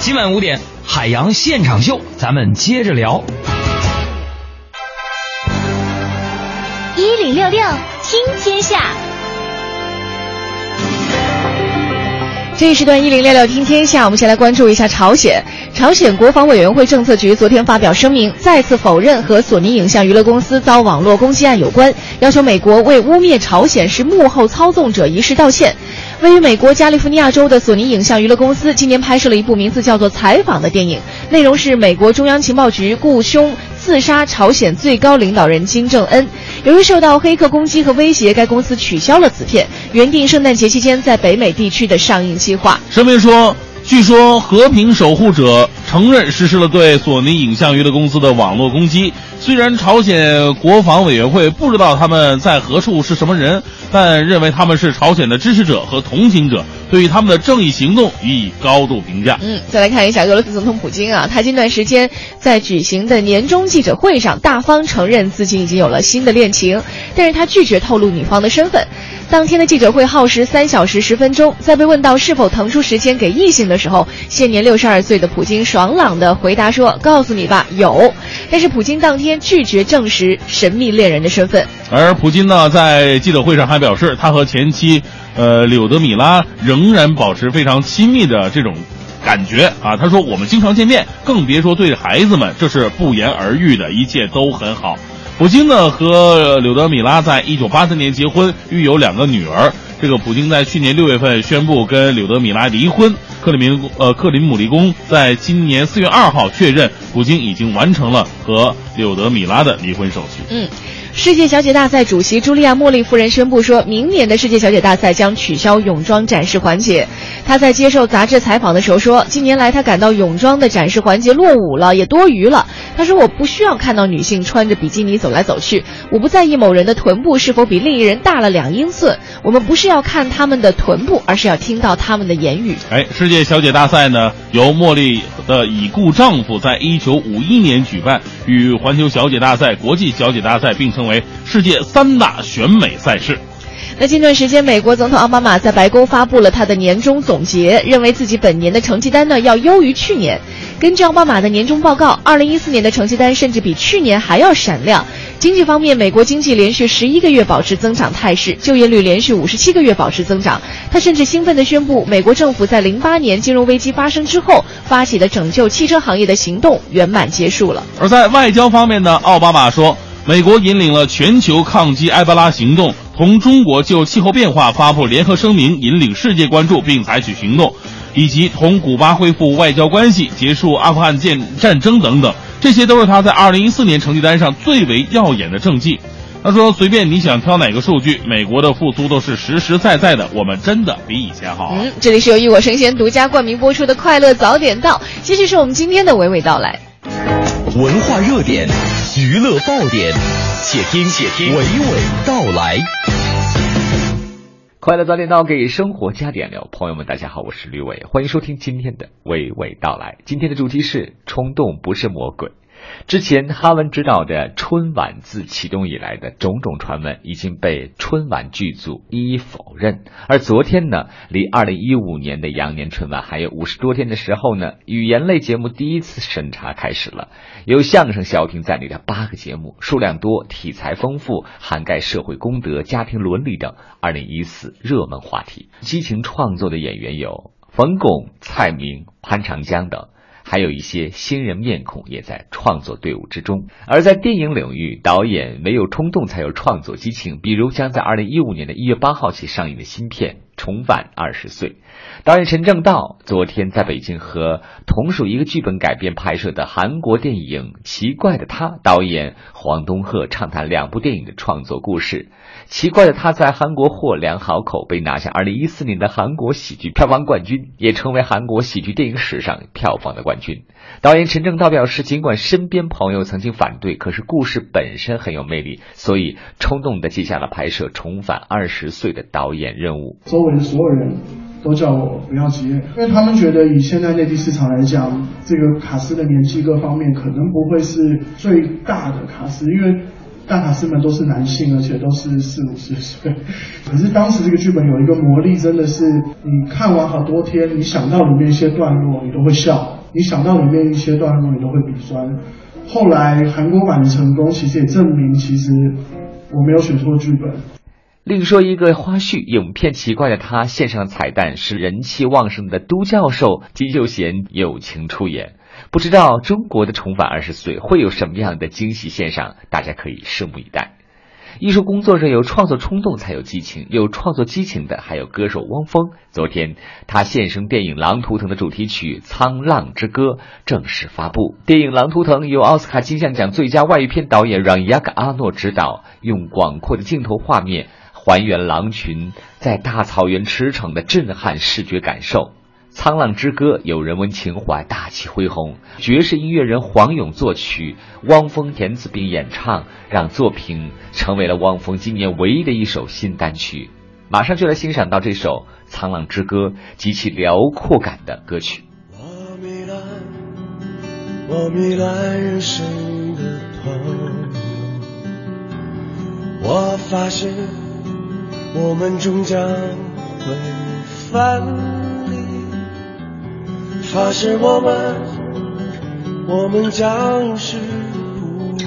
今晚五点，海洋现场秀，咱们接着聊。六听天下，这一时段一零六六听天下，我们先来关注一下朝鲜。朝鲜国防委员会政策局昨天发表声明，再次否认和索尼影像娱乐公司遭网络攻击案有关，要求美国为污蔑朝鲜是幕后操纵者一事道歉。位于美国加利福尼亚州的索尼影像娱乐公司今年拍摄了一部名字叫做《采访》的电影，内容是美国中央情报局雇凶刺杀朝鲜最高领导人金正恩。由于受到黑客攻击和威胁，该公司取消了此片原定圣诞节期间在北美地区的上映计划。声明说，据说和平守护者承认实施了对索尼影像娱乐公司的网络攻击。虽然朝鲜国防委员会不知道他们在何处是什么人，但认为他们是朝鲜的支持者和同情者，对于他们的正义行动予以高度评价。嗯，再来看一下俄罗斯总统普京啊，他近段时间在举行的年终记者会上，大方承认自己已经有了新的恋情，但是他拒绝透露女方的身份。当天的记者会耗时三小时十分钟，在被问到是否腾出时间给异性的时候，现年六十二岁的普京爽朗地回答说：“告诉你吧，有。”但是普京当天拒绝证实神秘恋人的身份。而普京呢，在记者会上还表示，他和前妻，呃，柳德米拉仍然保持非常亲密的这种感觉啊。他说：“我们经常见面，更别说对孩子们，这是不言而喻的，一切都很好。”普京呢和柳德米拉在一九八三年结婚，育有两个女儿。这个普京在去年六月份宣布跟柳德米拉离婚。克里明呃克林姆林宫在今年四月二号确认，普京已经完成了和柳德米拉的离婚手续。嗯。世界小姐大赛主席茱莉亚·莫莉夫人宣布说，明年的世界小姐大赛将取消泳装展示环节。她在接受杂志采访的时候说，近年来她感到泳装的展示环节落伍了，也多余了。她说：“我不需要看到女性穿着比基尼走来走去，我不在意某人的臀部是否比另一人大了两英寸。我们不是要看他们的臀部，而是要听到他们的言语。”哎，世界小姐大赛呢，由茉莉的已故丈夫在一九五一年举办，与环球小姐大赛、国际小姐大赛并称为世界三大选美赛事。那近段时间，美国总统奥巴马在白宫发布了他的年终总结，认为自己本年的成绩单呢要优于去年。根据奥巴马的年终报告，二零一四年的成绩单甚至比去年还要闪亮。经济方面，美国经济连续十一个月保持增长态势，就业率连续五十七个月保持增长。他甚至兴奋地宣布，美国政府在零八年金融危机发生之后发起的拯救汽车行业的行动圆满结束了。而在外交方面呢，奥巴马说，美国引领了全球抗击埃博拉行动，同中国就气候变化发布联合声明，引领世界关注并采取行动。以及同古巴恢复外交关系、结束阿富汗战战争等等，这些都是他在二零一四年成绩单上最为耀眼的政绩。他说：“随便你想挑哪个数据，美国的复苏都是实实在在的，我们真的比以前好。”嗯，这里是由一我生鲜独家冠名播出的《快乐早点到》，继续是我们今天的娓娓道来。文化热点，娱乐爆点，且听且听娓娓道来。快乐早点到，给生活加点料。朋友们，大家好，我是吕伟，欢迎收听今天的娓娓道来。今天的主题是冲动不是魔鬼。之前哈文执导的春晚自启动以来的种种传闻已经被春晚剧组一一否认。而昨天呢，离二零一五年的羊年春晚还有五十多天的时候呢，语言类节目第一次审查开始了。由相声小品在内的八个节目，数量多，题材丰富，涵盖社会公德、家庭伦理等二零一四热门话题。激情创作的演员有冯巩、蔡明、潘长江等。还有一些新人面孔也在创作队伍之中。而在电影领域，导演唯有冲动才有创作激情。比如将在二零一五年的一月八号起上映的新片《重返二十岁》，导演陈正道昨天在北京和同属一个剧本改编拍摄的韩国电影《奇怪的他》导演黄东赫畅谈两部电影的创作故事。奇怪的他在韩国获良好口碑，拿下二零一四年的韩国喜剧票房冠军，也成为韩国喜剧电影史上票房的冠军。导演陈正道表示，尽管身边朋友曾经反对，可是故事本身很有魅力，所以冲动的接下了拍摄《重返二十岁》的导演任务。围的所有人都叫我不要接，因为他们觉得以现在内地市场来讲，这个卡斯的年纪各方面可能不会是最大的卡斯，因为。大卡司们都是男性，而且都是四五十岁。可是当时这个剧本有一个魔力，真的是你看完好多天，你想到里面一些段落，你都会笑；你想到里面一些段落，你都会鼻酸。后来韩国版的成功，其实也证明，其实我没有选错剧本。另说一个花絮，影片《奇怪的他》线上彩蛋是人气旺盛的都教授金秀贤友情出演。不知道中国的重返二十岁会有什么样的惊喜献上，大家可以拭目以待。艺术工作者有创作冲动才有激情，有创作激情的还有歌手汪峰。昨天，他献声电影《狼图腾》的主题曲《沧浪之歌》正式发布。电影《狼图腾》由奥斯卡金像奖最佳外语片导演让·雅克·阿诺执导，用广阔的镜头画面还原狼群在大草原驰骋的震撼视觉感受。《沧浪之歌》有人文情怀，大气恢宏。爵士音乐人黄勇作曲，汪峰填词并演唱，让作品成为了汪峰今年唯一的一首新单曲。马上就来欣赏到这首《沧浪之歌》极其辽阔感的歌曲。我迷恋人生的朋友，我发现我们终将会分离，发誓我们，我们将永世不渝。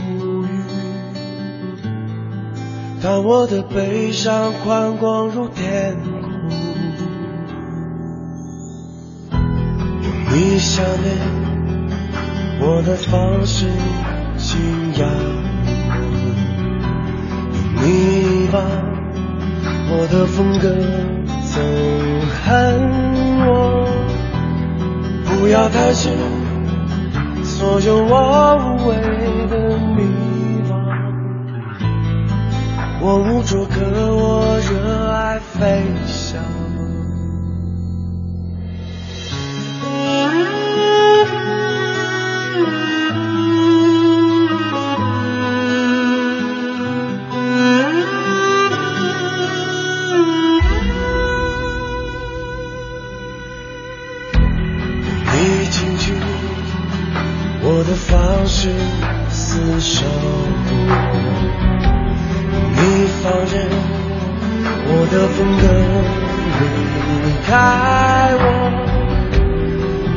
当我的悲伤宽广如天空，用你想念。我的方式惊讶我，你把我的风格憎恨我，不要担心所有我无谓的迷茫，我无处，可我热爱飞翔。方式厮守；你放任我的风格离开我，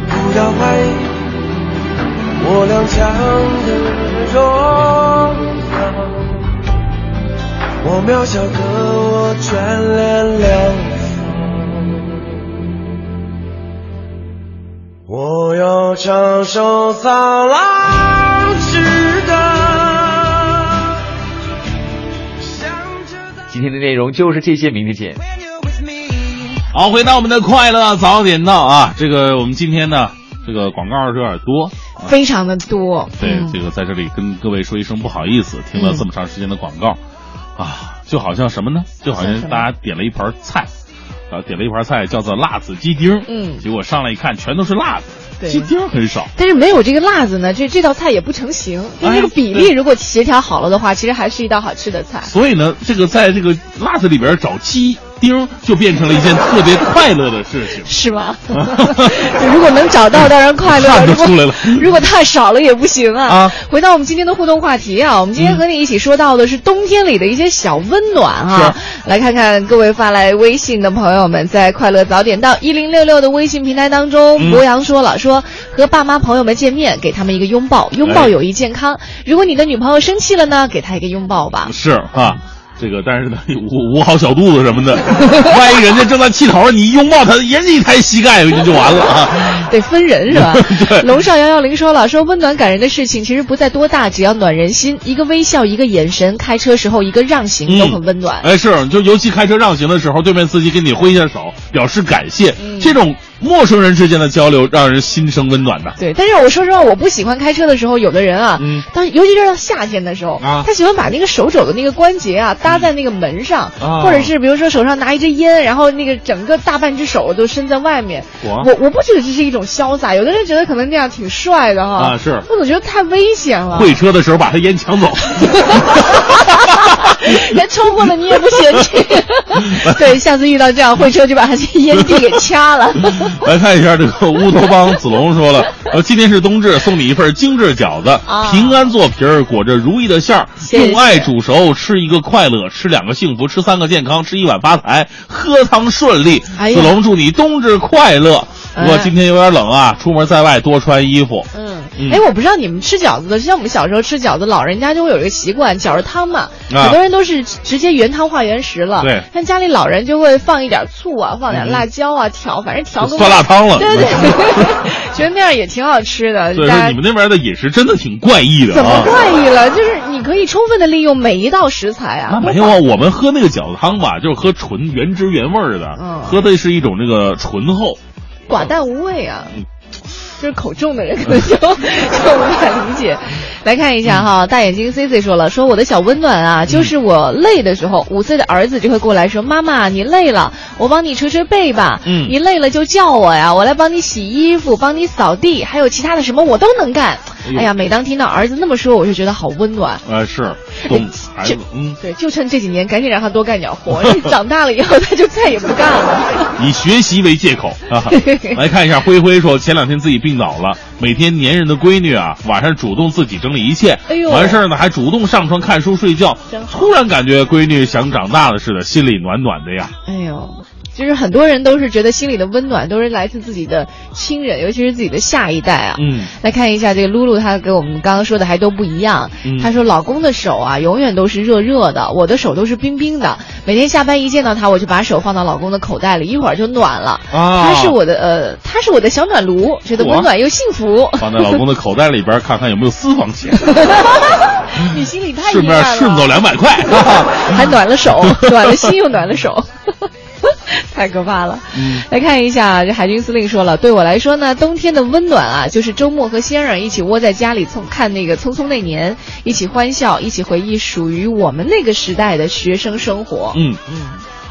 不要怀疑我踉跄的荣耀。我渺小，可我眷恋两方我要唱首沧浪今天的内容就是这些，明天见。好，回到我们的快乐早点到啊！这个我们今天呢，这个广告是有点多，非常的多。对，嗯这个在这里跟各位说一声不好意思，听了这么长时间的广告，啊，就好像什么呢？就好像大家点了一盘菜，然后点了一盘菜叫做辣子鸡丁，嗯结果上来一看全都是辣子，对鸡丁很少。但是没有这个辣子呢，这这道菜也不成形。就这个比例如果协调好了的话，其实还是一道好吃的菜。所以呢，这个在这个辣子里边找鸡丁，就变成了一件特别快乐的事情。是吗？如果能找到，当然快乐。看如果得出来了 如果太少了也不行啊。啊回到我们今天的互动话题啊，我们今天和你一起说到的是冬天里的一些小温暖啊。来看看各位发来微信的朋友们，在快乐早点到一零六六的微信平台当中，嗯博洋说了，说和爸妈朋友们见面，给他们一个拥抱，拥抱哎有益健康。如果你的女朋友生气了呢，给她一个拥抱吧。是啊，这个但是呢，捂捂好小肚子什么的，万一人家正在气头，你一拥抱他，人家一抬膝盖就就完了啊。得分人是吧？对龙少幺幺零说了，说温暖感人的事情其实不在多大，只要暖人心，一个微笑，一个眼神，开车时候一个让行都很温暖。哎，是，就尤其开车让行的时候，对面司机给你挥一下手，表示感谢，嗯这种陌生人之间的交流，让人心生温暖的。对，但是我说实话，我不喜欢开车的时候，有的人啊，嗯当尤其是到夏天的时候，啊他喜欢把那个手肘的那个关节啊搭在那个门上，啊或者是比如说手上拿一支烟，然后那个整个大半只手都伸在外面。我我我不觉得这是一种潇洒，有的人觉得可能那样挺帅的哈。啊是我总觉得太危险了。会车的时候把他烟抢走，人抽过了你也不嫌弃。对，下次遇到这样会车就把他这烟蒂给掐了。来看一下这个乌托邦子龙说了，呃，今天是冬至，送你一份精致饺子，啊平安做皮儿，裹着如意的馅儿，谢谢用爱煮熟，吃一个快乐，吃两个幸福，吃三个健康，吃一碗发财，喝汤顺利。哎子龙祝你冬至快乐。不过哎今天有点冷啊，出门在外多穿衣服。嗯嗯，哎，我不知道你们吃饺子的，像我们小时候吃饺子，老人家就会有一个习惯，饺子汤嘛，啊很多人都是直接原汤化原食了。对像家里老人就会放一点醋啊，放点辣椒啊，调，反正调个酸辣汤了对对，觉得那样也挺好吃的。所以大家说你们那边的饮食真的挺怪异的怎么啊。怪异了？就是你你可以充分的利用每一道食材啊。那没有啊，我们喝那个饺子汤吧，就是喝纯原汁原味的，嗯喝的是一种那个醇厚。寡淡无味啊。就是口重的人可能就 就无法理解。来看一下哈，大眼睛 C C 说了，说我的小温暖啊，就是我累的时候，五岁的儿子就会过来说，妈妈你累了，我帮你捶捶背吧。嗯你累了就叫我呀，我来帮你洗衣服，帮你扫地，还有其他的什么我都能干。哎呀，每当听到儿子那么说，我就觉得好温暖。呃，是懂孩子，嗯，对，就趁这几年赶紧让他多干点活，长大了以后他就再也不干了。以学习为借口啊。来看一下，灰灰说前两天自己病倒了，每天粘人的闺女啊，晚上主动自己整理一切，哎呦完事儿呢还主动上床看书睡觉突然感觉闺女想长大了似的，心里暖暖的呀。哎呦，就是很多人都是觉得心里的温暖都是来自自己的亲人，尤其是自己的下一代啊。嗯，来看一下这个露露，她给我们刚刚说的还都不一样。嗯她说老公的手啊，永远都是热热的，我的手都是冰冰的。每天下班一见到他，我就把手放到老公的口袋里，一会儿就暖了。啊他是我的呃，他是我的小暖炉，觉得温暖又幸福。放在老公的口袋里边看看有没有私房钱，你心里太顺便顺走两百块。还暖了手，暖了心又暖了手，太可怕了。嗯来看一下，这海军司令说了，对我来说呢，冬天的温暖啊，就是周末和先生一起窝在家里从看那个《匆匆那年》，一起欢笑，一起回忆属于我们那个时代的学生生活。嗯嗯，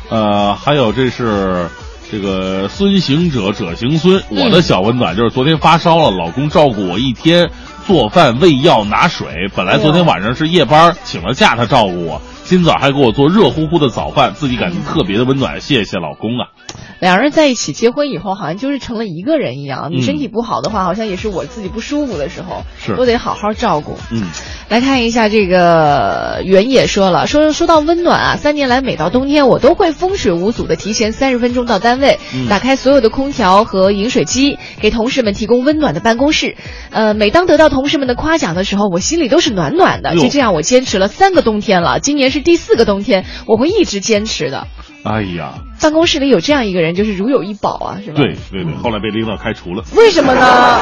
呃，还有这是。这个孙行者者行孙，我的小温暖就是昨天发烧了，老公照顾我一天，做饭、喂药、拿水。本来昨天晚上是夜班，请了假，他照顾我，今早还给我做热乎乎的早饭，自己感觉特别的温暖，谢谢老公啊。两人在一起结婚以后，好像就是成了一个人一样。你嗯身体不好的话，好像也是我自己不舒服的时候，是都得好好照顾。嗯，来看一下这个原野说了，说说到温暖啊，三年来每到冬天，我都会风水无阻的提前三十分钟到单位，嗯打开所有的空调和饮水机，给同事们提供温暖的办公室。呃，每当得到同事们的夸奖的时候，我心里都是暖暖的。就这样，我坚持了三个冬天了，今年是第四个冬天，我会一直坚持的。哎呀，办公室里有这样一个人，就是如有一宝啊，是吧？对对对，后来被领导开除了，为什么呢？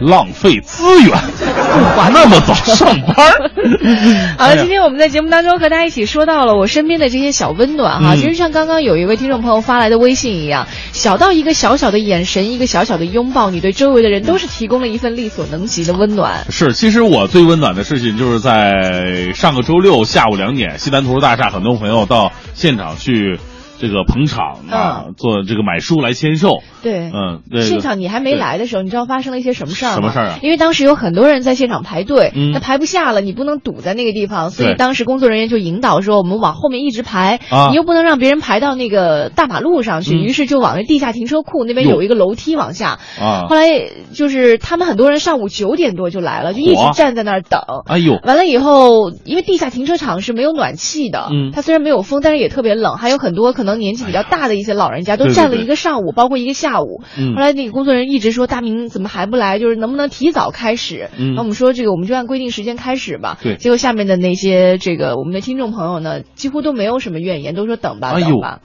浪费资源，不还那么早 上班儿。好了，今天我们在节目当中和大家一起说到了我身边的这些小温暖哈。嗯其实像刚刚有一位听众朋友发来的微信一样，小到一个小小的眼神，一个小小的拥抱，你对周围的人都是提供了一份力所能及的温暖。是，其实我最温暖的事情就是在上个周六下午两点，西南图书大厦，很多朋友到现场去这个捧场啊，做这个买书来签售。对，嗯，这个现场你还没来的时候，你知道发生了一些什么事儿吗？什么事儿啊？因为当时有很多人在现场排队，嗯。那排不下了，你不能堵在那个地方，所以当时工作人员就引导说，我们往后面一直排，啊。你又不能让别人排到那个大马路上去，嗯。于是就往那地下停车库那边有一个楼梯往下。啊。后，来就是他们很多人上午九点多就来了，就一直站在那儿等。哎呦，完了以后，因为地下停车场是没有暖气的，嗯。它虽然没有风，但是也特别冷，还有很多可能年纪比较大的一些老人家都站了一个上午，包括一个下午。嗯后来那个工作人员一直说大明怎么还不来，就是能不能提早开始？嗯那我们说这个我们就按规定时间开始吧。对结果下面的那些这个我们的听众朋友呢，几乎都没有什么怨言，都说等吧，等吧。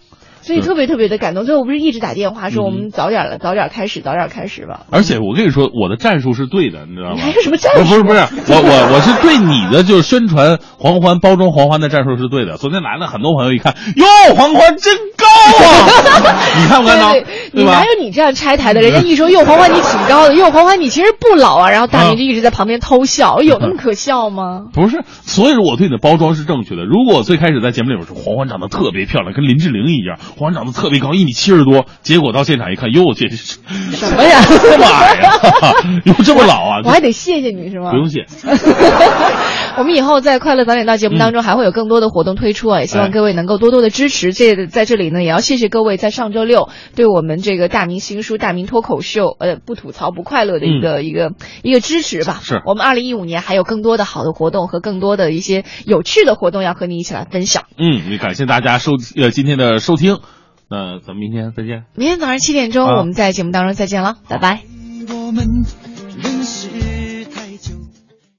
所以特别特别的感动，最后我不是一直打电话说嗯我们早点了，早点开始，早点开始吧。而且我跟你说，我的战术是对的，你知道吗？你还有什么战术？不是不是，我我我是对你的就是宣传黄欢、包装黄欢的战术是对的。昨天来了很多朋友一看，哟，黄欢真高啊！你看不看到？你哪？有你这样拆台的？人家一说哟，黄欢你挺高的，哟，黄欢你其实不老啊。然后大明就一直在旁边偷笑，有那么可笑吗？不是，所以说我对你的包装是正确的。如果我最开始在节目里边说黄欢长得特别漂亮，跟林志玲一样，黄欢长得特别高，一米七十多，结果到现场一看，哟，这是什么呀？妈呀，哟这么老啊？我还得谢谢你是吗？不用谢。我们以后在《快乐早点到》节目当中还会有更多的活动推出啊，也希望各位能够多多的支持。这在这里呢，也要谢谢各位在上周六对我们这个大明星书《大明脱口秀》呃不吐槽不快乐的一个、一个一个支持吧。是我们二零一五年还有更多的好的活动和更多的一些有趣的活动要和你一起来分享。嗯，也感谢大家收呃今天的收听，那咱们明天再见。明天早上七点钟、啊我们在节目当中再见了，拜拜。我们